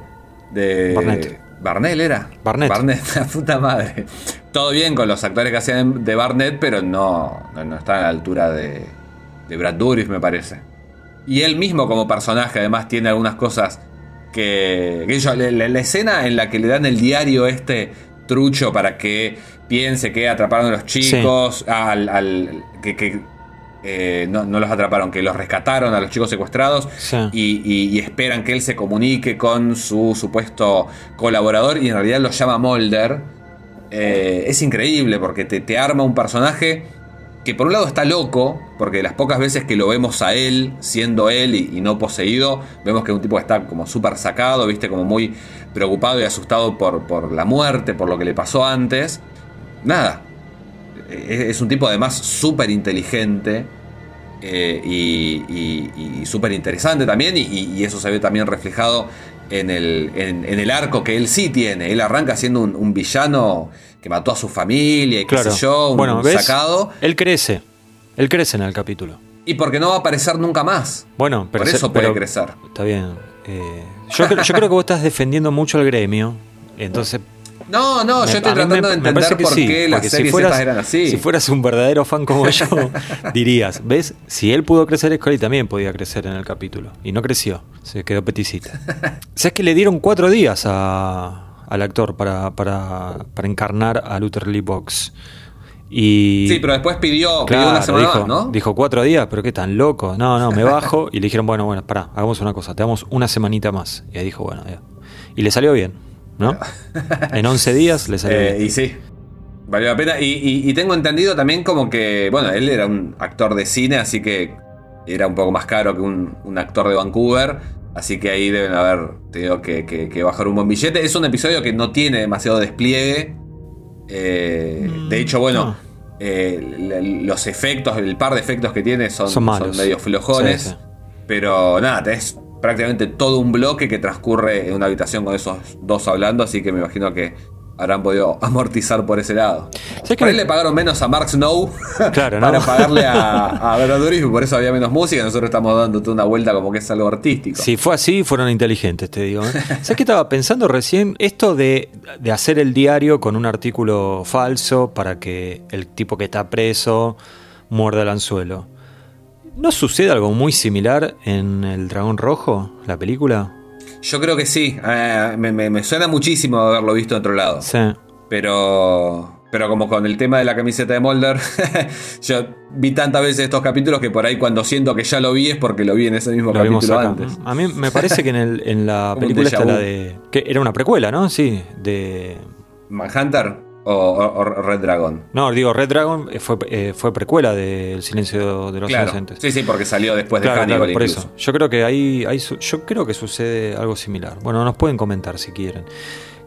de Barnett. ¿Barnell era? Barnett. Barnett, la puta madre. Todo bien con los actores que hacían de Barnett, pero no, no, no está a la altura de, de Brad Dourif, me parece. Y él mismo como personaje además tiene algunas cosas que... que yo, la, la- la escena en la que le dan el diario este trucho para que piense que atraparon a los chicos, al, al- que, que, eh, no, no los atraparon, que los rescataron a los chicos secuestrados Sí. y, y- y esperan que él se comunique con su supuesto colaborador y en realidad lo llama Mulder. Eh, es increíble porque te, te arma un personaje que por un lado está loco, porque las pocas veces que lo vemos a él, siendo él y, no poseído, vemos que es un tipo que está como súper sacado, viste, como muy preocupado y asustado por, por la muerte, por lo que le pasó antes. Nada, es, es un tipo además súper inteligente eh, y, y- súper interesante también, y, eso se ve también reflejado en el, en, el arco que él sí tiene. Él arranca siendo un villano que mató a su familia y qué Claro. sé yo, un bueno, ¿ves? sacado. Él crece. Él crece en el capítulo. Y porque no va a aparecer nunca más. Bueno, pero Por se- eso puede pero- crecer. Está bien. Eh, yo, creo- yo creo que vos estás defendiendo mucho al gremio. Entonces. No, no, me- yo estoy tratando me- de entender por sí, qué las si series fueras- estas eran así. Si fueras un verdadero fan como yo, dirías, ¿ves? Si él pudo crecer, Scully también podía crecer en el capítulo. Y no creció, se quedó peticita. ¿Sabes que le dieron cuatro días a- al actor para, para, para encarnar a Luther Lee Box? Y Sí, pero después pidió, pidió Claro, una semana dijo, más, ¿no? dijo cuatro días, pero qué tan loco. No, no, me bajo y le dijeron, bueno, bueno, pará, hagamos una cosa, te damos una semanita más. Y ahí dijo, bueno, ya. Y le salió bien, ¿no? En 11 días le salió Eh, bien. y sí. Valió la pena. Y, y- y tengo entendido también como que, bueno, él era un actor de cine, así que era un poco más caro que un, un actor de Vancouver. Así que ahí deben haber tenido que, que- que bajar un buen billete. Es un episodio que no tiene demasiado despliegue. Eh, de hecho, bueno, no. eh, los efectos, el par de efectos que tiene son, Son medio flojones. Sí, sí. Pero nada, tenés prácticamente todo un bloque que transcurre en una habitación con esos dos hablando, así que me imagino que habrán podido amortizar por ese lado. ¿Sabes que Por ahí me- le pagaron menos a Mark Snow Claro, ¿no? para pagarle a, a por eso había menos música. Nosotros estamos dándote una vuelta como que es algo artístico. Si fue así, fueron inteligentes, te digo. ¿eh? ¿Sabes qué estaba pensando recién? Esto de, de hacer el diario con un artículo falso para que el tipo que está preso muerda el anzuelo. ¿No sucede algo muy similar en El Dragón Rojo, la película? Yo creo que sí. Eh, me, me- me suena muchísimo haberlo visto en otro lado. Sí. Pero. Pero como con el tema de la camiseta de Mulder, yo vi tantas veces estos capítulos que por ahí cuando siento que ya lo vi es porque lo vi en ese mismo Lo capítulo antes. A mí me parece que en, el- en la película la de... que era una precuela, ¿no? Sí, de... ¿Manhunter o, o- o Red Dragon? No, digo, Red Dragon eh, fue, eh, fue precuela de El silencio de los Claro. inocentes. Sí, sí, porque salió después de Hannibal claro, por incluso. eso. Yo creo que ahí, ahí yo creo que sucede algo similar. Bueno, nos pueden comentar si quieren.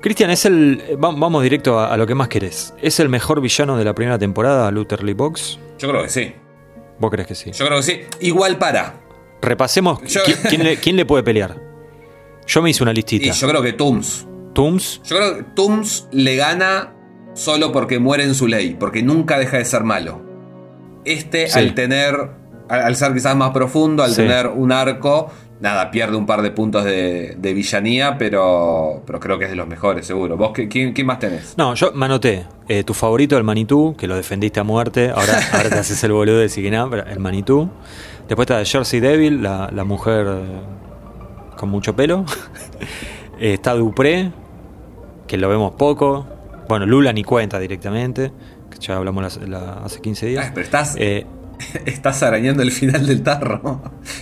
Cristian, es el. eh, va- Vamos directo a, a lo que más querés. ¿Es el mejor villano de la primera temporada, Luther Lee Box? Yo creo que sí. ¿Vos crees que sí? Yo creo que sí. Igual para. Repasemos Yo- ¿quién, quién le, quién le puede pelear. Yo me hice una listita. Y yo creo que Tooms. Tooms. Yo creo que Tooms le gana solo porque muere en su ley, porque nunca deja de ser malo. Este, Sí. al tener, al, al ser quizás más profundo, al Sí. tener un arco, nada, pierde un par de puntos de, de villanía, pero, pero creo que es de los mejores, seguro. ¿Vos qué, quién, quién más tenés? No, yo me anoté. eh, tu favorito, el Manitú, que lo defendiste a muerte. Ahora, ahora te haces el boludo de decir que nada, pero el Manitú. Después está Jersey Devil, la, la mujer eh, con mucho pelo. Eh, está Dupré, que lo vemos poco. Bueno, Lula ni cuenta directamente, que ya hablamos la- hace 15 días. Ah, pero estás, Eh, estás arañando el final del tarro.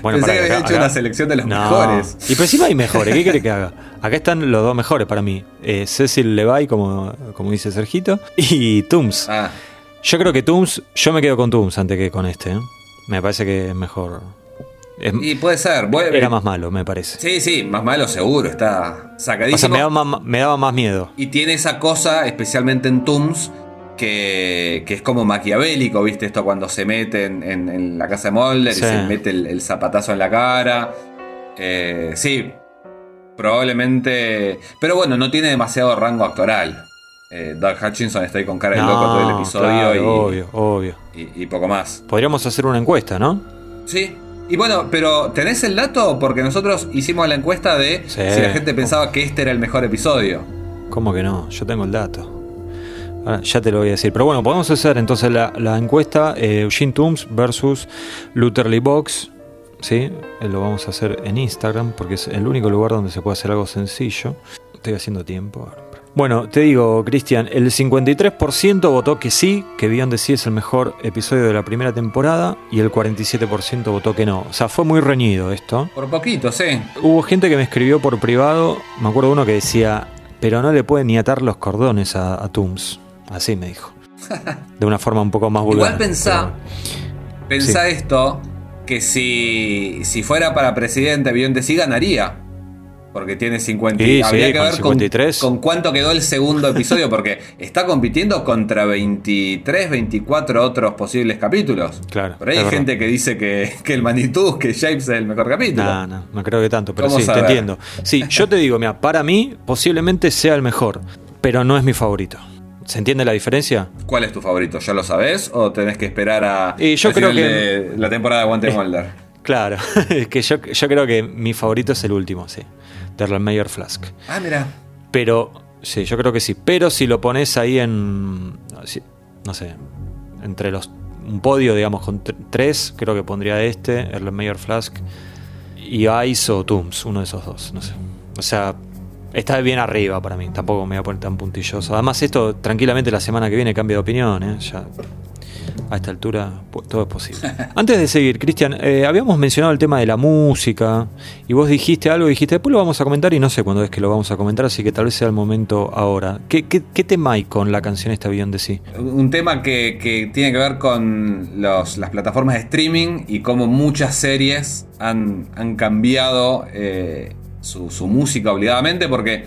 bueno, Pensé que habías hecho acá- una selección de los No. mejores. Y por encima hay mejores, ¿qué quiere que haga? Acá están los dos mejores para mí. Eh, Cecil Levay, como, como dice Sergito, y Tooms. Ah, Yo creo que Tooms, yo me quedo con Tooms antes que con este. ¿eh? Me parece que es mejor. Es- y puede ser. vuelve- era más malo, me parece. Sí, sí, más malo seguro, está O sacadísimo. sea, me daba, más, me daba más miedo. Y tiene esa cosa, especialmente en Tooms, que, que es como maquiavélico, ¿viste? Esto cuando se mete en, en- en la casa de Mulder Sí. y se mete el, el zapatazo en la cara. Eh, sí, probablemente. Pero bueno, no tiene demasiado rango actoral. Eh, Doug Hutchinson está ahí con cara de loco todo el episodio claro, y, obvio, obvio. y- y poco más. Podríamos hacer una encuesta, ¿no? Sí. Y bueno, pero ¿tenés el dato? Porque nosotros hicimos la encuesta de Sí. si la gente pensaba que este era el mejor episodio. ¿Cómo que no? Yo tengo el dato. Ahora, ya te lo voy a decir. Pero bueno, podemos hacer entonces la, la encuesta eh, Eugene Tooms versus Luther Lee Box. ¿Sí? Eh, Lo vamos a hacer en Instagram porque es el único lugar donde se puede hacer algo sencillo. Estoy haciendo tiempo. Bueno, te digo, Cristian, el 53% votó que sí, que Beyond Sea es el mejor episodio de la primera temporada y el 47% votó que no. O sea, fue muy reñido esto. Por poquito, sí. Hubo gente que me escribió por privado, me acuerdo uno que decía, pero no le pueden ni atar los cordones a, a Tooms. Así me dijo. De una forma un poco más vulgar. Igual pensá, pero- pensá Sí. esto, que si, si fuera para presidente Beyond Sea ganaría. Porque tiene 50. Sí, habría sí, que con ver 53. Con, con cuánto quedó el segundo episodio, porque está compitiendo contra 23, 24 otros posibles capítulos. Claro, es hay verdad. gente que dice que, que el Manitou, que James es el mejor capítulo. No, no, no creo que tanto, pero ¿Cómo sí, te entiendo. Sí, yo te digo, mira, para mí posiblemente sea el mejor, pero no es mi favorito. ¿Se entiende la diferencia? ¿Cuál es tu favorito? ¿Ya lo sabés? ¿O tenés que esperar a Y yo creo que- la temporada de Guante Mulder? Claro, es que yo, yo creo que mi favorito es el último, sí. De Mayer Flask. Ah, mira. Pero, sí, yo creo que sí. Pero si lo pones ahí en. No sé. Entre los. Un podio, digamos, con tr- tres, creo que pondría este, Erlenmeyer Flask y Ice o Tooms, uno de esos dos, no sé. O sea, está bien arriba para mí, tampoco me voy a poner tan puntilloso. Además, esto tranquilamente la semana que viene cambia de opinión, ¿eh? Ya A esta altura todo es posible. Antes de seguir, Cristian, eh, habíamos mencionado el tema de la música y vos dijiste algo, dijiste, después lo vamos a comentar y no sé cuándo es que lo vamos a comentar, así que tal vez sea el momento ahora. ¿Qué, tema hay con la canción esta Beyond de sí? Un tema que, tiene que ver con las plataformas de streaming y cómo muchas series han, cambiado eh, su música obligadamente, porque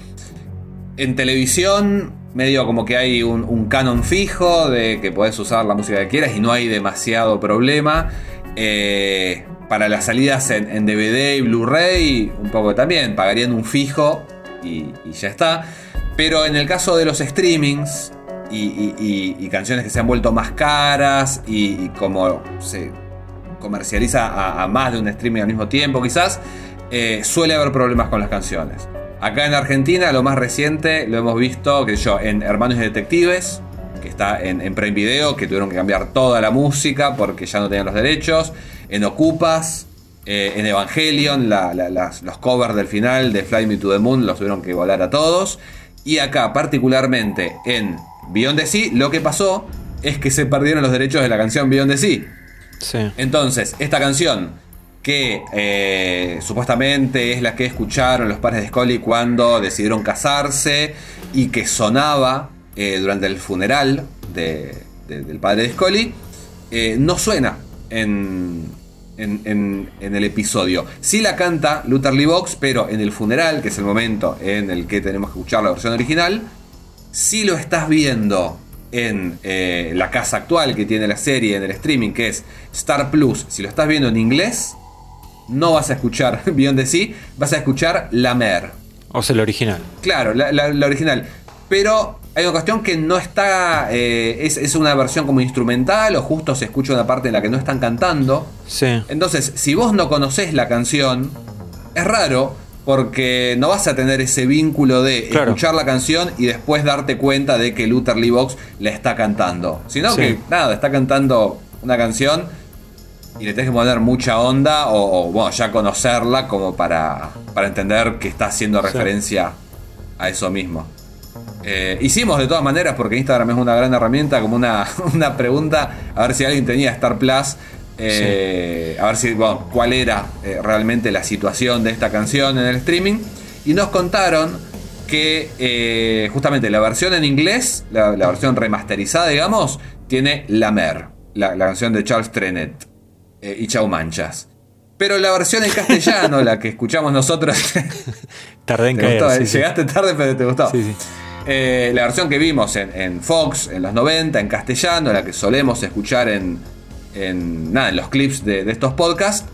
en televisión medio como que hay un, canon fijo de que podés usar la música que quieras y no hay demasiado problema. Eh, para las salidas en, DVD y Blu-ray, un poco también, pagarían un fijo y, ya está. Pero en el caso de los streamings y, canciones que se han vuelto más caras y, como se comercializa a, a más de un streaming al mismo tiempo quizás, eh, suele haber problemas con las canciones. Acá en Argentina lo más reciente lo hemos visto, que yo, en Hermanos y Detectives, que está en, en Prime Video, que tuvieron que cambiar toda la música porque ya no tenían los derechos, en Ocupas, eh, en Evangelion, la- la- las- los covers del final de Fly Me to the Moon los tuvieron que volar a todos. Y acá, particularmente en Beyond the Sea, lo que pasó es que se perdieron los derechos de la canción Beyond the Sea. Sí. Entonces, esta canción, que eh, supuestamente es la que escucharon los padres de Scully cuando decidieron casarse y que sonaba eh, durante el funeral de- de- del padre de Scully, eh, no suena en, en, el episodio. Sí la canta Luther Lee Box, pero en el funeral, que es el momento en el que tenemos que escuchar la versión original, si lo estás viendo en la casa actual que tiene la serie en el streaming, que es Star Plus, si lo estás viendo en inglés, no vas a escuchar Beyond the Sea, vas a escuchar La Mer. O sea, el original. Claro, la, la- la original. Pero hay una cuestión que no está. eh, es, es una versión como instrumental o justo se escucha una parte en la que no están cantando. Sí. Entonces, si vos no conocés la canción, es raro porque no vas a tener ese vínculo de Claro. escuchar la canción y después darte cuenta de que Luther Lee Box la está cantando. Sino Sí. que, nada, está cantando una canción y le tenés que poner mucha onda o, o, bueno, ya conocerla como para, para entender que está haciendo Sí. referencia a eso mismo. Eh, hicimos de todas maneras, porque Instagram es una gran herramienta, como una, una pregunta, a ver si alguien tenía Star Plus, eh, a ver si, bueno, cuál era eh, realmente la situación de esta canción en el streaming. Y nos contaron que justamente la versión en inglés, la, la versión remasterizada, digamos, tiene La Mer, la, la canción de Charles Trenet eh, y Chau Manchas. Pero la versión en castellano, la que escuchamos nosotros, Tardé en ¿Te caer. gustó? sí, sí. Llegaste tarde, pero te gustó. Sí, sí. Eh, la versión que vimos en, en Fox en los 90, en castellano, la que solemos escuchar en, en, nada, en los clips de, de estos podcasts,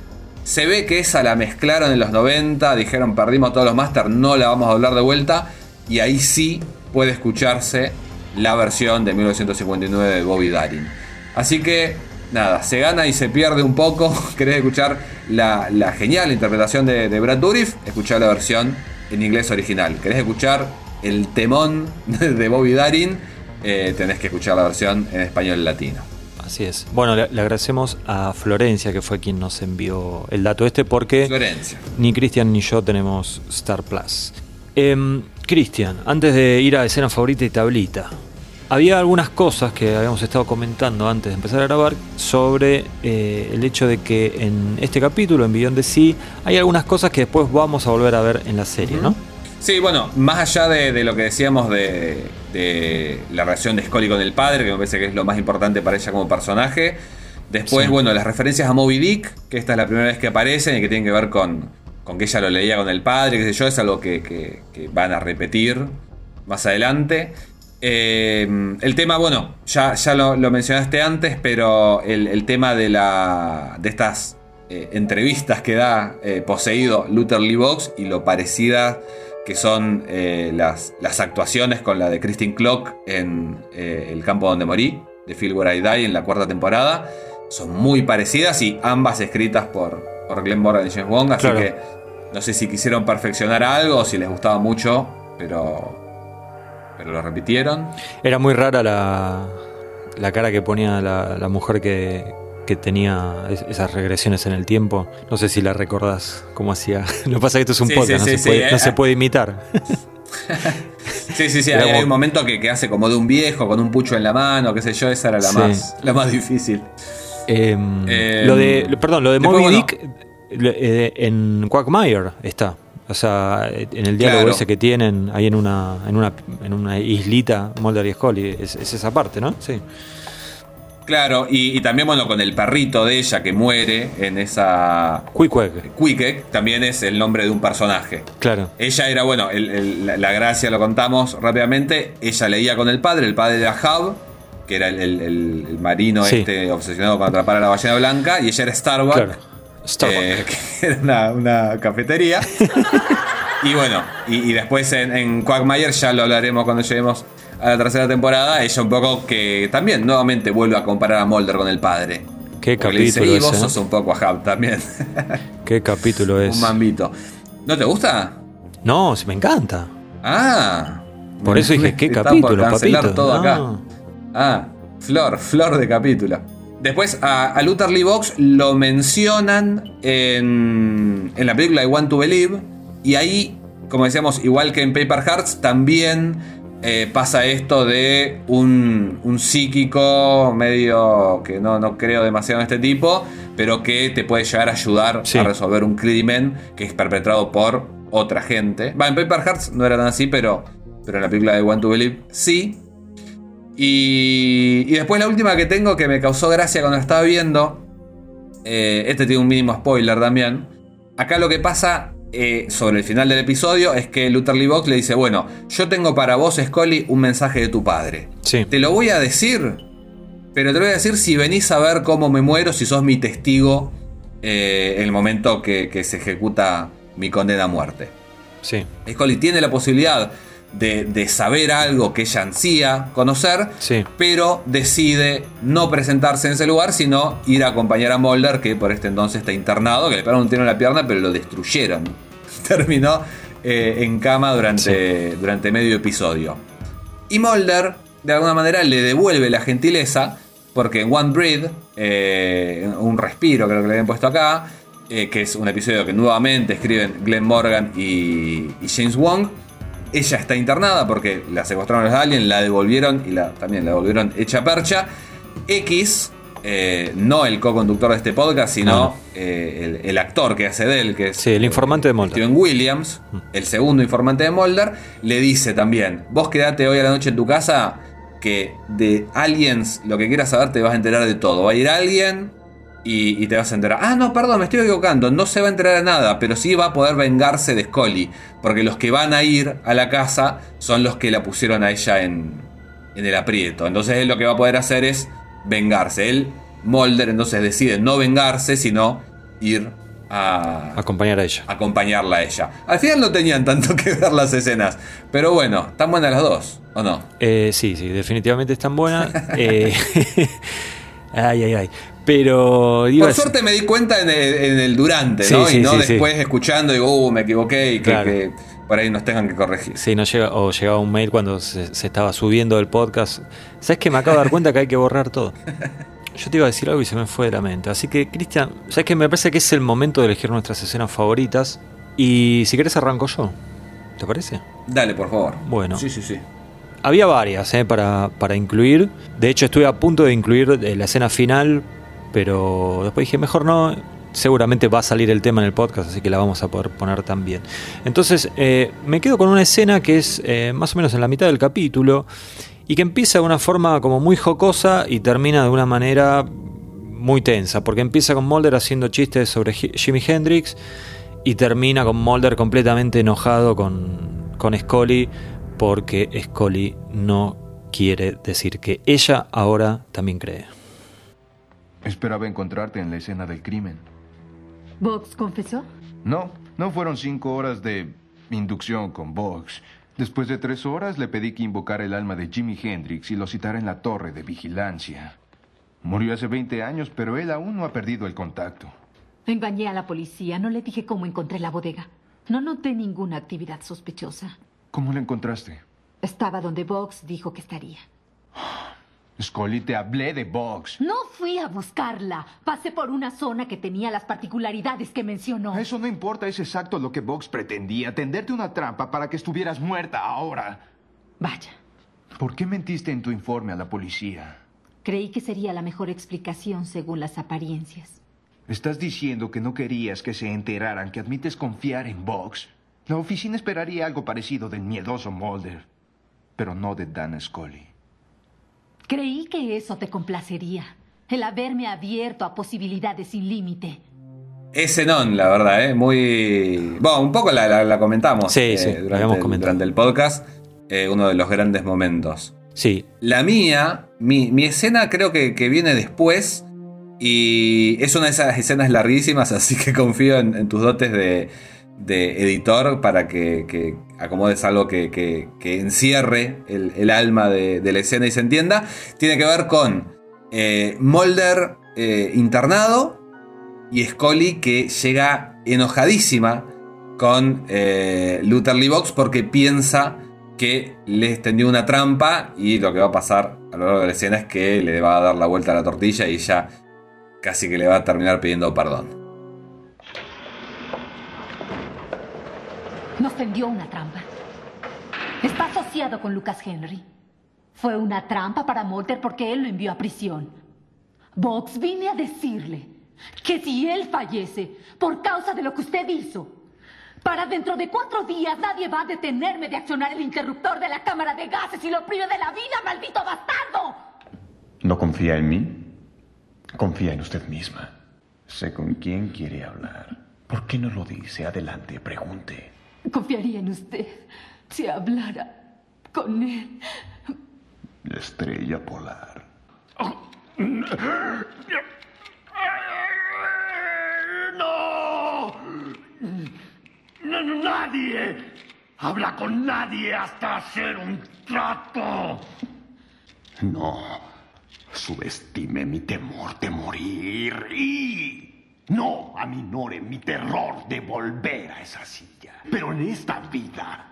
se ve que esa la mezclaron en los 90, dijeron perdimos todos los masters, no la vamos a hablar de vuelta, y ahí sí puede escucharse la versión de 1959 de Bobby Darin. Así que, nada, se gana y se pierde un poco. ¿Querés escuchar la, la genial interpretación de, de Brad Dourif? Escuchar la versión en inglés original. ¿Querés escuchar el temón de Bobby Darin? Eh, tenés que escuchar la versión en español latino. Así es. Bueno, le, le agradecemos a Florencia, que fue quien nos envió el dato este, porque Florencia. ni Cristian ni yo tenemos Star Plus. Em, Cristian, antes de ir a escena favorita y tablita, había algunas cosas que habíamos estado comentando antes de empezar a grabar sobre eh, el hecho de que en este capítulo, en Beyond the Sea, hay algunas cosas que después vamos a volver a ver en la serie, ¿no? Sí, bueno, más allá de, de lo que decíamos de, de la relación de Scully con el padre, que me parece que es lo más importante para ella como personaje. Después, Sí. bueno, las referencias a Moby Dick, que esta es la primera vez que aparecen y que tienen que ver con, con que ella lo leía con el padre, qué sé yo, es algo que, que- que van a repetir más adelante. Eh, el tema, bueno, ya, ya lo, lo mencionaste antes, pero el, el tema de, la, de estas eh, entrevistas que da eh, poseído Luther Lee Box y lo parecida que son eh, las, las actuaciones con la de Christine Clock en El campo donde morí, de Feel Where I Die en la cuarta temporada, son muy parecidas y ambas escritas por, por Glenn Morgan y James Wong, así Claro. que no sé si quisieron perfeccionar algo o si les gustaba mucho, pero, pero lo repitieron. Era muy rara la, la cara que ponía la, la mujer que, que tenía es- esas regresiones en el tiempo. No sé si la recordás cómo hacía. Lo que pasa es que esto es un Sí, podcast, sí, no, sí, se, sí, puede, eh, no se puede imitar. Sí, sí, sí. Hay, un momento que, que hace como de un viejo con un pucho en la mano, qué sé yo. Esa era la, más, la más difícil. Em, Em, lo de, lo- perdón, lo de Moby. Dick eh, en Quagmire está. O sea, en el diálogo Claro. ese que tienen ahí en una, en una, en una islita, Mulder y Scully, es, es esa parte, ¿no? Sí. Claro, y, y también, bueno, con el perrito de ella que muere en esa. Queequeg, Queequeg, también es el nombre de un personaje. claro. Ella era, bueno, el- el- la, la gracia lo contamos rápidamente. Ella leía con el padre, el padre era Hub, que era el, marino Sí. este obsesionado con atrapar a la ballena blanca, y ella era Starbucks, Claro. Starbucks. eh, que era una, una cafetería. y bueno, y, y después en, en Quagmire, ya lo hablaremos cuando lleguemos a la tercera temporada, ella un poco que también nuevamente vuelve a comparar a Mulder con el padre. Qué Porque le dice, capítulo y vos ese, sos ¿eh? un poco a Hub también. Qué capítulo es. un mambito. ¿No te gusta? No, sí, me encanta. Ah. Por eso dije, ¿qué Está por capítulo, cancelar papito? todo acá. Ah, flor, flor de capítulo. Después a, a Luther Lee Box lo mencionan en, en la película I Want to Believe. Y ahí, como decíamos, igual que en Paper Hearts, también eh, pasa esto de un, un psíquico medio que no, no creo demasiado en este tipo, pero que te puede llegar a ayudar Sí. a resolver un crimen que es perpetrado por otra gente. Va, en Paper Hearts no era tan así, pero, pero en la película de Want to Believe sí. Y, y después la última que tengo que me causó gracia cuando la estaba viendo. eh, este tiene un mínimo spoiler también. Acá lo que pasa eh, sobre el final del episodio es que Luther Lee Box le dice: Bueno, yo tengo para vos, Scully, un mensaje de tu padre. Sí. Te lo voy a decir, pero te lo voy a decir si venís a ver cómo me muero, si sos mi testigo eh, el momento que, que se ejecuta mi condena a muerte. Sí. Scully tiene la posibilidad de, de saber algo que ella ansía conocer, Sí. pero decide no presentarse en ese lugar, sino ir a acompañar a Mulder, que por este entonces está internado, que le pegaron un tiro en la pierna, pero lo destruyeron. Terminó eh, en cama durante, durante medio episodio. Y Mulder, de alguna manera, le devuelve la gentileza, porque en One Breath, eh, un respiro creo que le habían puesto acá, eh, que es un episodio que nuevamente escriben Glenn Morgan y, y James Wong, ella está internada porque la secuestraron los aliens, la devolvieron y la, también la devolvieron hecha percha. X, eh, no el co-conductor de este podcast, sino No. eh, el, el actor que hace de él, que es Sí, el informante de Mulder. Steven Williams, el segundo informante de Mulder, le dice también, vos quedate hoy a la noche en tu casa, que de aliens lo que quieras saber te vas a enterar de todo. Va a ir alguien y, y te vas a enterar. Ah, no, perdón, me estoy equivocando. No se va a enterar de nada, pero sí va a poder vengarse de Scully. Porque los que van a ir a la casa son los que la pusieron a ella en, en el aprieto. Entonces él lo que va a poder hacer es vengarse. Él, Mulder, entonces decide no vengarse, sino ir a, Acompañar a ella. acompañarla a ella. Al final no tenían tanto que ver las escenas, pero bueno, están buenas las dos, ¿o no? Eh, sí, sí, definitivamente están buenas. Eh, ay, ay, ay. Pero. iba Por suerte me di cuenta en el, en el durante, Sí, ¿no? sí, y no sí, después escuchando digo, uh, me equivoqué y que, Claro. que por ahí nos tengan que corregir. Sí, no llega, o llegaba un mail cuando se, se estaba subiendo el podcast. ¿Sabes que me acabo de dar cuenta que hay que borrar todo? Yo te iba a decir algo y se me fue de la mente. Así que, Cristian, ¿sabes que Me parece que es el momento de elegir nuestras escenas favoritas. Y si querés, arranco yo. ¿Te parece? Dale, por favor. Bueno. Sí, sí, sí. Había varias eh, para, para incluir. De hecho, estuve a punto de incluir la escena final, pero después dije, mejor no. Seguramente va a salir el tema en el podcast, así que la vamos a poder poner también. Entonces, eh, me quedo con una escena que es eh, más o menos en la mitad del capítulo y que empieza de una forma como muy jocosa y termina de una manera muy tensa, porque empieza con Mulder haciendo chistes sobre Ji- Jimi Hendrix y termina con Mulder completamente enojado con, con Scully porque Scully no quiere decir que ella ahora también cree. Esperaba encontrarte en la escena del crimen. ¿Vox confesó? No, no fueron cinco horas de inducción con Vox. Después de tres horas le pedí que invocara el alma de Jimi Hendrix y lo citara en la torre de vigilancia. Murió hace 20 años, pero él aún no ha perdido el contacto. Engañé a la policía, no le dije cómo encontré la bodega. No noté ninguna actividad sospechosa. ¿Cómo lo encontraste? Estaba donde Vox dijo que estaría. Scully, te hablé de Vox. No fui a buscarla. Pasé por una zona que tenía las particularidades que mencionó. Eso no importa, es exacto lo que Vox pretendía, tenderte una trampa para que estuvieras muerta ahora. Vaya, ¿Por qué mentiste en tu informe a la policía? creí que sería la mejor explicación según las apariencias. ¿Estás diciendo que no querías que se enteraran que admites confiar en Vox? La oficina esperaría algo parecido del miedoso Mulder, pero no de Dana Scully. Creí que eso te complacería, el haberme abierto a posibilidades sin límite. Ese non, la verdad, ¿eh? Muy. Bueno, un poco la, la- la comentamos. Sí, eh, sí, la durante, habíamos el- comentado. durante el podcast. eh, uno de los grandes momentos. Sí, La mía, mi, mi escena creo que, que viene después. Y es una de esas escenas larguísimas, así que confío en, en tus dotes de, de editor para que, que acomodes algo que, que- encierre el, alma de, de la escena y se entienda. Tiene que ver con eh, Mulder eh, internado y Scully que llega enojadísima con eh, Luther Lee Box porque piensa que le extendió una trampa y lo que va a pasar a lo largo de la escena es que le va a dar la vuelta a la tortilla y ya casi que le va a terminar pidiendo perdón. Nos tendió una trampa. Está asociado con Lucas Henry. Fue una trampa para Mulder porque él lo envió a prisión. Vox vine a decirle que si él fallece por causa de lo que usted hizo, para dentro de cuatro días nadie va a detenerme de accionar el interruptor de la cámara de gases y lo prive de la vida, maldito bastardo. ¿No confía en mí? Confía en usted misma. Sé con quién quiere hablar. ¿Por qué no lo dice? Adelante, pregunte. Confiaría en usted si hablara con él. La estrella polar. ¡No! ¡Nadie! Habla con nadie hasta hacer un trato. No. Subestime mi temor de morir y no aminore mi terror de volver a esa silla. Pero en esta vida,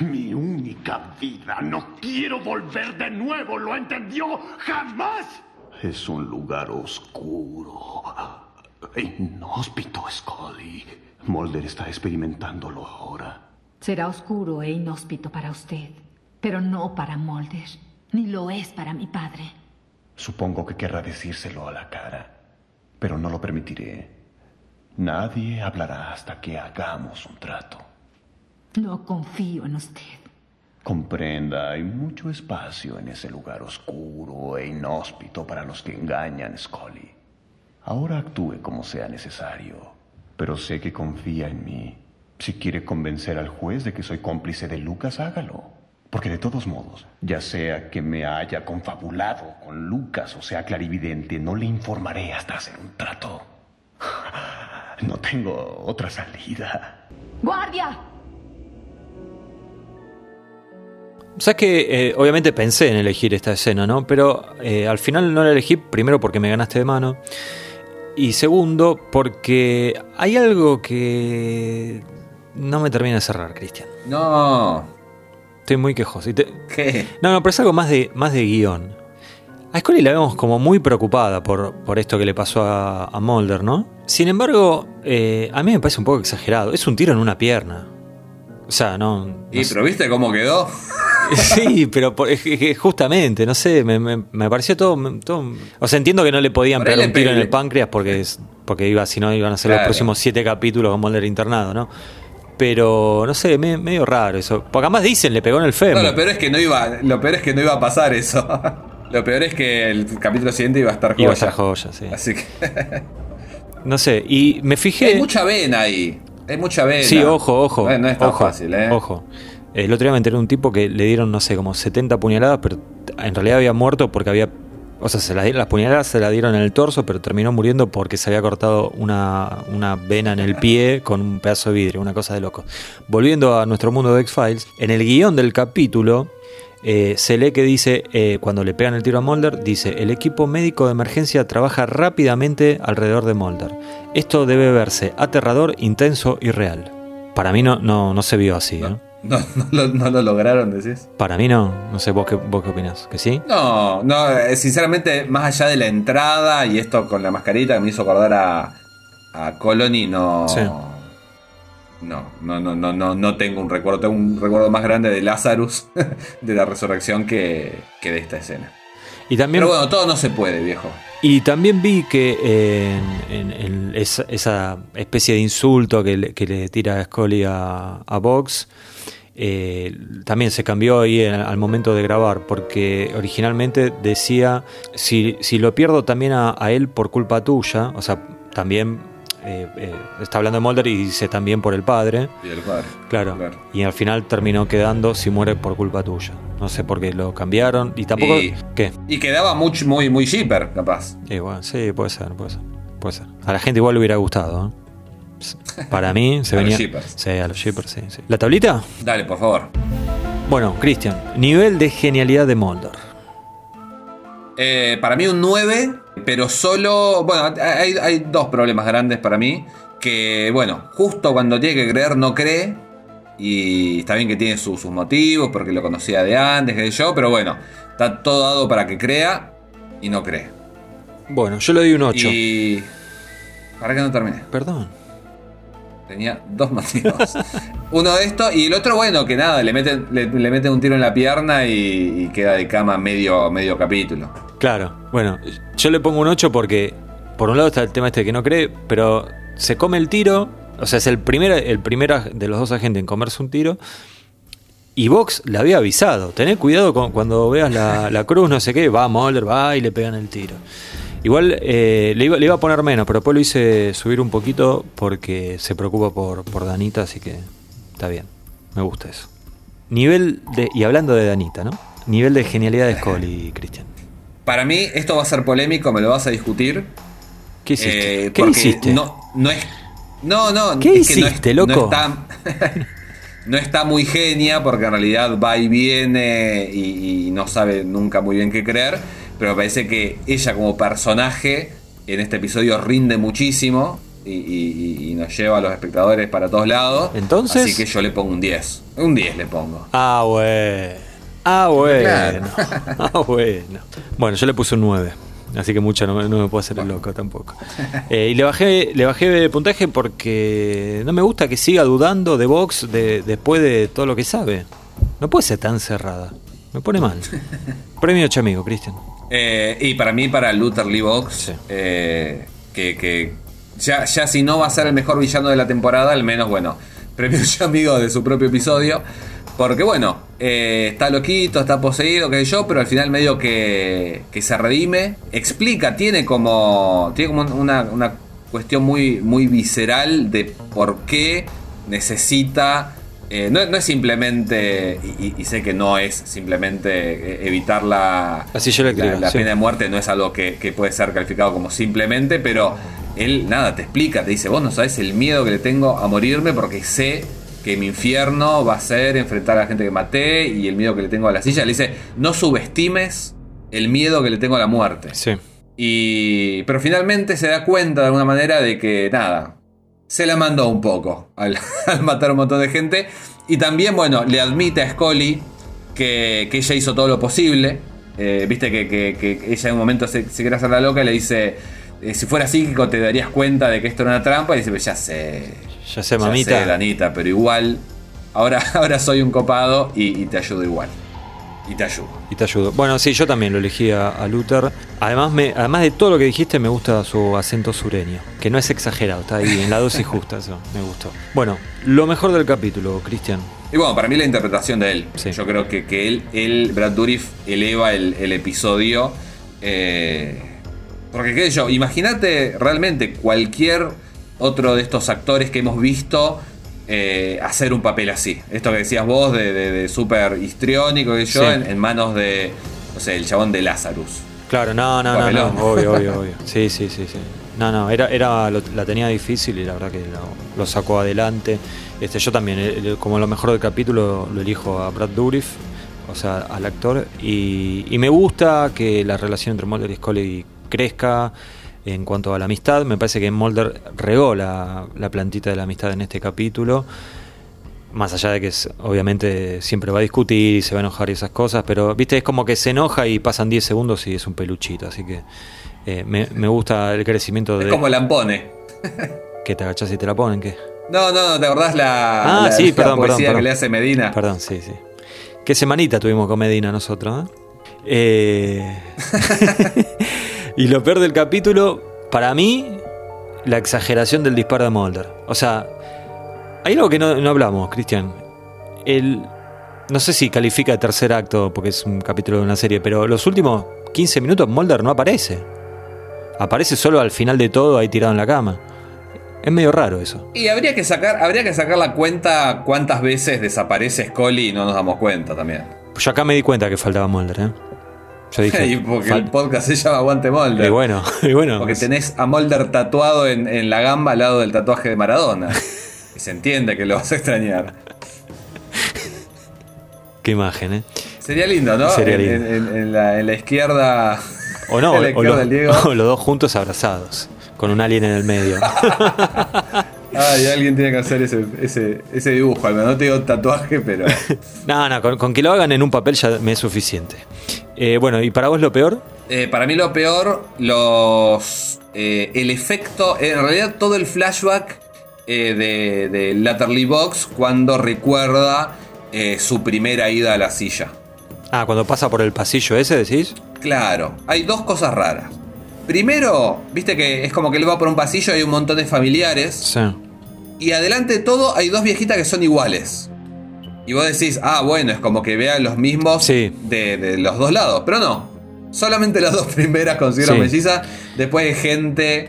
mi única vida, no Quiero volver de nuevo, ¿lo entendió? ¡Jamás! es un lugar oscuro. Inhóspito, Scully. Mulder está experimentándolo ahora. Será oscuro e inhóspito para usted, pero no para Mulder, ni lo es para mi padre. Supongo que querrá decírselo a la cara, pero no lo permitiré. Nadie hablará hasta que hagamos un trato. No confío en usted. Comprenda, hay mucho espacio en ese lugar oscuro e inhóspito para los que engañan, Scully. Ahora actúe como sea necesario, pero sé que confía en mí. Si quiere convencer al juez de que soy cómplice de Lucas, hágalo. Porque de todos modos, ya sea que me haya confabulado con Lucas o sea clarividente, no le informaré hasta hacer un trato. No tengo otra salida. ¡Guardia! Sabes que eh, obviamente pensé en elegir esta escena, ¿no? Pero eh, al final no la elegí, primero porque me ganaste de mano. Y segundo, porque hay algo que no me termina de cerrar, Cristian. No. Estoy muy quejoso. Te- ¿Qué? No, no, pero es algo más de, más de guion. A Scully la vemos como muy preocupada por, por esto que le pasó a, a Mulder, ¿no? Sin embargo, eh, a mí me parece un poco exagerado. Es un tiro en una pierna. O sea, no. no ¿Y sé. pero viste cómo quedó? Sí, pero por- justamente, no sé, me, me- me pareció todo, todo- O sea, entiendo que no le podían pegar un tiro en el páncreas porque, es, porque iba, si no iban a ser los próximos siete capítulos con Mulder internado, ¿no? Pero, no sé, me- medio raro eso. Porque además dicen, le pegó en el No, fémur. lo peor es que no iba, lo peor es que no iba a pasar eso. Lo peor es que el capítulo siguiente iba a estar joya. Iba a estar joya, sí. Así que No sé, y me fijé... hay mucha vena ahí. Hay mucha vena. Sí, ojo, ojo. No, no es tan ojo, fácil, ¿eh? Ojo. El otro día me enteré de un tipo que le dieron, no sé, como 70 puñaladas, pero en realidad había muerto porque había. O sea, se las, dieron- las puñaladas se las dieron en el torso, pero terminó muriendo porque se había cortado una, una vena en el pie con un pedazo de vidrio, una cosa de loco. Volviendo a nuestro mundo de X-Files, en el guion del capítulo eh, se lee que dice, eh, cuando le pegan el tiro a Mulder, dice, el equipo médico de emergencia trabaja rápidamente alrededor de Mulder. Esto debe verse aterrador, intenso y real. Para mí no, no, no se vio así, ¿no? No, no, lo, no lo lograron, decís. Para mí no. No sé, vos qué, vos qué opinás. ¿Que sí? No, no, eh, sinceramente, más allá de la entrada y esto con la mascarita que me hizo acordar a, a Colony, no. Sí. No, no, no, no, no, no tengo un recuerdo. Tengo un recuerdo más grande de Lazarus, de la resurrección, que, que de esta escena. Y también, Pero bueno, todo no se puede, viejo. y también vi que en, en- en esa, esa especie de insulto que le, que le tira Scully a, a Vox, eh, también se cambió ahí en- al momento de grabar, porque originalmente decía, si, si lo pierdo también a, a él por culpa tuya, o sea, también eh, eh, está hablando de Mulder y dice también por el padre. Y el padre. Claro. Claro. Y al final terminó quedando si muere por culpa tuya. No sé por qué lo cambiaron. Y tampoco. Y- ¿Qué? Y quedaba muy, muy, muy shipper, capaz. Y bueno, sí, puede ser, puede ser. Puede ser. A la gente igual le hubiera gustado. ¿eh? Para mí se A los venía. shippers. Sí, a los shippers, sí, sí. ¿La tablita? Dale, por favor. Bueno, Cristian, nivel de genialidad de Mulder. Eh, para mí un 9, pero solo. Bueno, hay, hay dos problemas grandes para mí. Que, bueno, justo cuando tiene que creer, no cree. Y está bien que tiene su- sus motivos, porque lo conocía de antes, que yo, pero bueno, está todo dado para que crea y no cree. Bueno, yo le doy un 8. Y. ¿Para que no termine? Perdón. Tenía dos motivos. Uno de estos y el otro, bueno, que nada, le meten, le, le meten un tiro en la pierna y, y queda de cama medio, medio capítulo. Claro, bueno, yo le pongo un 8 porque, por un lado está el tema este de que no cree, pero se come el tiro, o sea, es el primer, el primer aj- de los dos agentes en comerse un tiro. Y Vox le había avisado, tened cuidado con, cuando veas la, la cruz, no sé qué, va Mulder, va y le pegan el tiro. Igual eh, le, iba, le iba a poner menos, pero después lo hice subir un poquito porque se preocupa por, por Danita, así que está bien, me gusta eso. Nivel de, y hablando de Danita, ¿no? Nivel de genialidad de Scully, Cristian. Para mí, esto va a ser polémico, me lo vas a discutir. ¿Qué hiciste? Eh, ¿Qué hiciste? No, no es. No, no, ¿Qué es que no es- hiciste, no loco? está, no está muy genia porque en realidad va y viene y, y no sabe nunca muy bien qué creer. Pero me parece que ella como personaje en este episodio rinde muchísimo y, y- y nos lleva a los espectadores para todos lados. Entonces- Así que yo le pongo un 10. Un 10 le pongo. Ah, bueno. Ah, bueno. Claro. Ah, bueno. Bueno, yo le puse un 9. Así que mucho no, me- no me puedo hacer el loco tampoco. Eh, y le bajé, le bajé de puntaje porque no me gusta que siga dudando de Vox de- después de todo lo que sabe. No puede ser tan cerrada. Me pone mal. Premio Chamigo, Cristian. Eh, y para mí, para Luther Lee Sí. eh, que, que ya, ya si no va a ser el mejor villano de la temporada, al menos, bueno, premio ya amigo de su propio episodio. Porque bueno, eh, está loquito, está poseído, qué sé yo, pero al final medio que, que se redime, explica, tiene como, tiene como una, una cuestión muy, muy visceral de por qué necesita eh, no, no es simplemente, y, sé que no es simplemente eh, evitar la, silla eléctrica, la, la sí. pena de muerte, no es algo que, que puede ser calificado como simplemente, pero él nada, te explica, te dice, vos no sabes el miedo que le tengo a morirme porque sé que mi infierno va a ser enfrentar a la gente que maté y el miedo que le tengo a la silla. Le dice, no subestimes el miedo que le tengo a la muerte. Sí. Y, pero finalmente se da cuenta de alguna manera de que nada, se la mandó un poco al, al matar a un montón de gente. Y también, bueno, le admite a Scully que, que ella hizo todo lo posible. Eh, Viste que, que- que ella en un momento se, se quiere hacer la loca y le dice, eh, si fuera psíquico te darías cuenta de que esto era una trampa. Y dice, "Pues ya sé, Ya sé, mamita. sé, Danita, pero igual, ahora, ahora soy un copado y, y te ayudo igual. Y te ayudo. Y te ayudo. Bueno, sí, yo también lo elegí a, a Luther. Además, me, además de todo lo que dijiste, me gusta su acento sureño. Que no es exagerado, está ahí en la dosis justa, eso me gustó. Bueno, lo mejor del capítulo, Cristian. Y bueno, para mí la interpretación de él. Sí. Yo creo que, que él, él, Brad Dourif, eleva el, el episodio. eh, porque qué sé yo, imagínate realmente cualquier otro de estos actores que hemos visto eh, hacer un papel así. Esto que decías vos de, de, de súper histriónico, que yo, Sí. en, en manos de, no sé, el chabón de Lazarus. Claro, no, no, no, no, obvio, obvio, obvio. Sí, sí, sí, sí. No, no, era, era, lo- la tenía difícil y la verdad que lo, lo sacó adelante. Este, yo también, eh, eh, como lo mejor del capítulo, lo elijo a Brad Dourif, o sea, al actor. Y, y me gusta que la relación entre Mulder y Scully crezca en cuanto a la amistad. Me parece que Mulder regó la, la plantita de la amistad en este capítulo. Más allá de que es- obviamente siempre va a discutir y se va a enojar y esas cosas, pero viste, es como que se enoja y pasan 10 segundos y es un peluchito, así que eh, me, me gusta el crecimiento Es de... como Lampone. Que te agachás y te la ponen, ¿qué? No, no, no, ¿te acordás la, Ah, la- sí, la perdón, poesía perdón, perdón. que le hace Medina? Perdón, sí, sí. Qué semanita tuvimos con Medina nosotros, ¿eh? Eh, y lo peor del capítulo, para mí, la exageración del disparo de Mulder. O sea, hay algo que no, no hablamos, Cristian. El, no sé si califica de tercer acto porque es un capítulo de una serie, pero los últimos 15 minutos Mulder no aparece. Aparece solo al final de todo ahí tirado en la cama. Es medio raro eso. Y habría que sacar, habría que sacar la cuenta cuántas veces desaparece Scully y no nos damos cuenta también. Yo acá me di cuenta que faltaba Mulder, ¿eh? Yo dije. y porque el podcast se llama Aguante Mulder. Y bueno, y bueno. Porque tenés a Mulder tatuado en, en la gamba al lado del tatuaje de Maradona. y se entiende que lo vas a extrañar. Qué imagen, ¿eh? Sería lindo, ¿no? Sería En- lindo. En, en- en la, en la izquierda. O no, o, los, del Diego. o los dos juntos abrazados, con un alien en el medio. Ay, alguien tiene que hacer ese, ese, ese dibujo. al menos No te digo tatuaje, pero. no, no, con, con que lo hagan en un papel ya me es suficiente. Eh, bueno, ¿y para vos lo peor? Eh, para mí lo peor, los. eh, el efecto. En realidad, todo el flashback eh, de, de Latterly Box cuando recuerda eh, su primera ida a la silla. Ah, cuando pasa por el pasillo ese, decís. Claro, hay dos cosas raras. Primero, viste que es como que él va por un pasillo y hay un montón de familiares. Sí. Y adelante de todo hay dos viejitas que son iguales. Y vos decís, ah, bueno, es como que vean los mismos Sí. de, de los dos lados. Pero no. Solamente las dos primeras consiguieron Sí. mellizas. Después hay gente.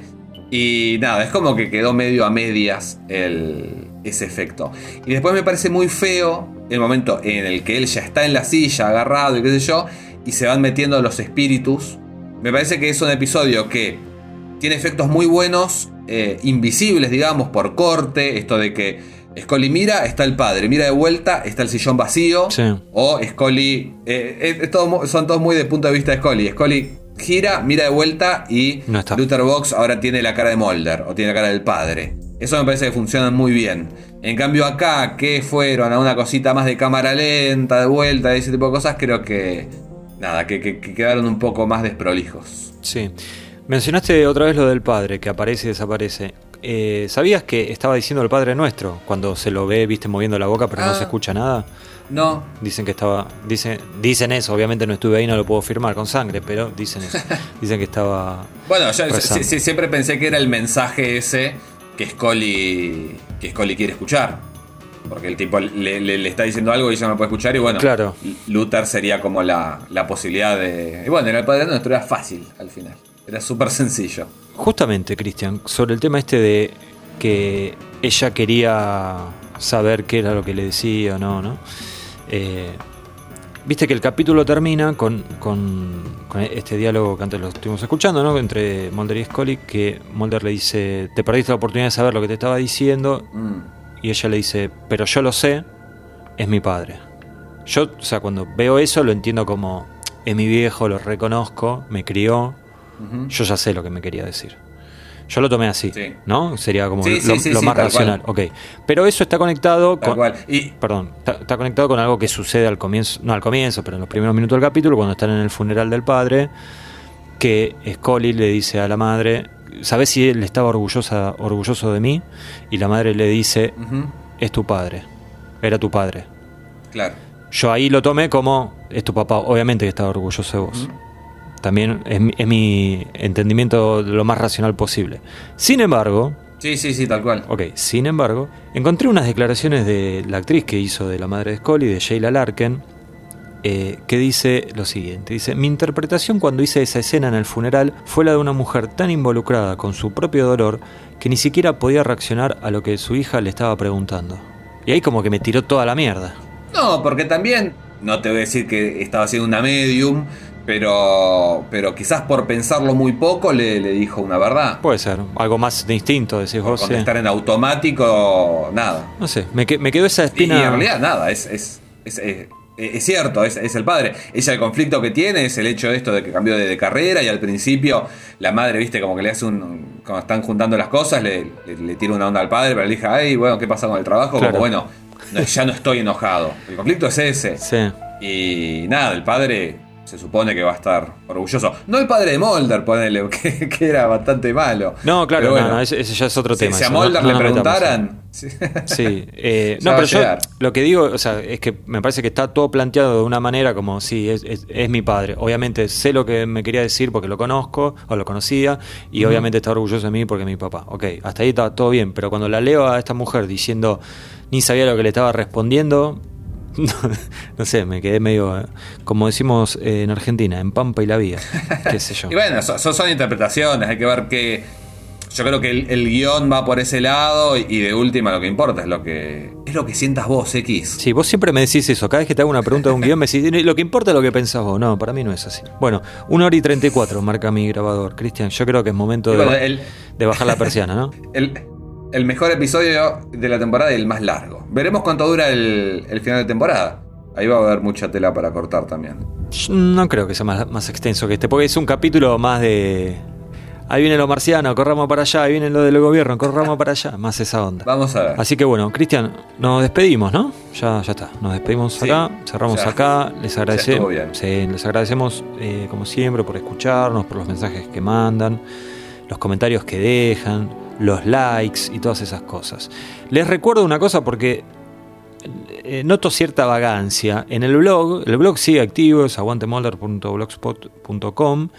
Y nada, es como que quedó medio a medias el, ese efecto. Y después me parece muy feo el momento en el que él ya está en la silla, agarrado y qué sé yo. Y se van metiendo los espíritus. Me parece que es un episodio que tiene efectos muy buenos, eh, invisibles, digamos, por corte. Esto de que Scully mira, está el padre, mira de vuelta, está el sillón vacío. Sí. O Scully. eh, es todo mu- son todos muy de punto de vista de Scully. Scully gira, mira de vuelta y No está. Luther Box ahora tiene la cara de Mulder o tiene la cara del padre. Eso me parece que funcionan muy bien. En cambio, acá, que fueron a una cosita más de cámara lenta, de vuelta, ese tipo de cosas, creo que. Nada, que, que- que quedaron un poco más desprolijos. Sí. Mencionaste otra vez lo del padre, que aparece y desaparece. Eh, ¿Sabías que estaba diciendo el Padre Nuestro cuando se lo ve, viste, moviendo la boca, pero no Ah. se escucha nada? No, Dicen que estaba. Dicen, dicen eso, obviamente no estuve ahí, no lo puedo firmar con sangre, pero dicen eso. Dicen que estaba. Bueno, yo rezando. sí- sí- siempre pensé que era el mensaje ese que Scully, que Scully quiere escuchar. Porque el tipo le, le- le está diciendo algo y ella no puede escuchar. Y bueno, Claro. Luther sería como la, la posibilidad de. Y bueno, en el padre nuestro era fácil al final. Era súper sencillo. Justamente, Cristian, sobre el tema este de que ella quería saber qué era lo que le decía o no, ¿no? Eh, Viste que el capítulo termina con, con- con este diálogo que antes lo estuvimos escuchando, ¿no? Entre Mulder y Scully, que Mulder le dice, te perdiste la oportunidad de saber lo que te estaba diciendo, Mm. y ella le dice, pero yo lo sé, es mi padre. Yo, o sea, cuando veo eso lo entiendo como, es mi viejo, lo reconozco, me crió, Yo ya sé lo que me quería decir. Yo lo tomé así, Sí. ¿no? Sería como Sí, lo, sí, más racional. Ok. Pero eso está conectado Tal con. cual. Y Perdón, está, está conectado con algo que sucede al comienzo, no al comienzo, pero en los primeros minutos del capítulo, cuando están en el funeral del padre, que Scully le dice a la madre, ¿sabes si él estaba orgullosa, orgulloso de mí? Y la madre le dice, es tu padre, era tu padre. Claro. Yo ahí lo tomé como, es tu papá, obviamente que estaba orgulloso de vos. También es, mi- es mi entendimiento lo más racional posible. Sin embargo, Sí, sí, sí, tal cual. Ok, sin embargo, encontré unas declaraciones de la actriz que hizo de la madre de Scully, de Sheila Larkin, eh, que dice lo siguiente. Dice, mi interpretación cuando hice esa escena en el funeral fue la de una mujer tan involucrada con su propio dolor que ni siquiera podía reaccionar a lo que su hija le estaba preguntando. Y ahí como que me tiró toda la mierda. No, porque también, no te voy a decir que estaba haciendo una medium, pero, pero quizás por pensarlo muy poco le, le dijo una verdad. Puede ser, algo más de instinto, decís Por vos. sí. contestar en automático, nada. No sé, me, me quedó esa Y, y espina... en realidad nada, es, es, es, es- es cierto, es, es el padre. Ella el conflicto que tiene es el hecho de esto de que cambió de, de carrera y al principio la madre, viste, como que le hace un... Cuando están juntando las cosas, le, le, le tira una onda al padre, pero le dije, ay, bueno, ¿qué pasa con el trabajo? Claro. Como, bueno, no, ya no estoy enojado. El conflicto es ese. Sí. Y nada, el padre se supone que va a estar orgulloso. No el padre de Mulder, ponele, que, que era bastante malo. No, claro, bueno, no, no, ese, ese ya es otro si, tema. si a Mulder no le preguntaran. sí. Eh, no, pero yo lo que digo, o sea, es que me parece que está todo planteado de una manera como, sí, es, es- es mi padre. Obviamente sé lo que me quería decir porque lo conozco o lo conocía y obviamente está orgulloso de mí porque es mi papá. Ok, hasta ahí está todo bien, pero cuando la leo a esta mujer diciendo, ni sabía lo que le estaba respondiendo, no, no sé, me quedé medio, eh, como decimos eh, en Argentina, en Pampa y la Vía, qué sé yo. Y bueno, so- so- son, interpretaciones, hay que ver qué. Yo creo que el, el guion va por ese lado y, de última lo que importa es lo que. Es lo que sientas vos, X. Sí, vos siempre me decís eso. Cada vez que te hago una pregunta de un guion, me decís, lo que importa es lo que pensás vos. No, para mí no es así. Bueno, 1 hora y 34 marca mi grabador. Cristian, yo creo que es momento de, bueno, el- de bajar la persiana, ¿no? El, el mejor episodio de la temporada y el más largo. Veremos cuánto dura el, el final de temporada. Ahí va a haber mucha tela para cortar también. No creo que sea más, más extenso que este, porque es un capítulo más de. Ahí viene lo marciano, corramos para allá, ahí viene lo del gobierno, corramos para allá, más esa onda. Vamos a ver. Así que bueno, Cristian, nos despedimos, ¿no? Ya, ya está. Nos despedimos Sí, acá, cerramos ya. acá. Les agradecemos. sí, les agradecemos, eh, como siempre, por escucharnos, por los mensajes que mandan, los comentarios que dejan, los likes y todas esas cosas. Les recuerdo una cosa porque eh, noto cierta vagancia. En el blog, el blog sigue activo, es aguantemolder.blogspot.com.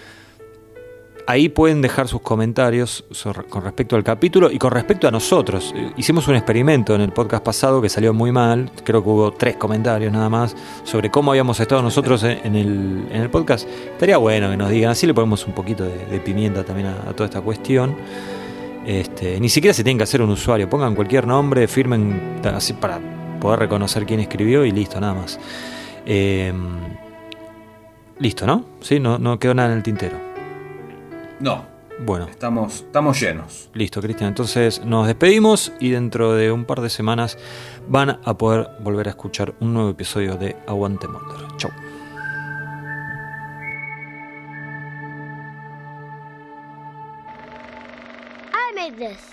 Ahí pueden dejar sus comentarios con respecto al capítulo y con respecto a nosotros. Eh, Hicimos un experimento en el podcast pasado que salió muy mal. Creo que hubo tres comentarios nada más sobre cómo habíamos estado nosotros en el, en el podcast. Estaría bueno que nos digan. Así le ponemos un poquito de, pimienta también a toda esta cuestión. Este, ni siquiera se tienen que hacer un usuario. Pongan cualquier nombre, firmen así para poder reconocer quién escribió y listo, nada más. Eh, listo, ¿no? Sí, no, no quedó nada en el tintero. No, Bueno, estamos, estamos llenos. listo, Cristian. Entonces nos despedimos y dentro de un par de semanas van a poder volver a escuchar un nuevo episodio de Aguante Mulder. Chau. this.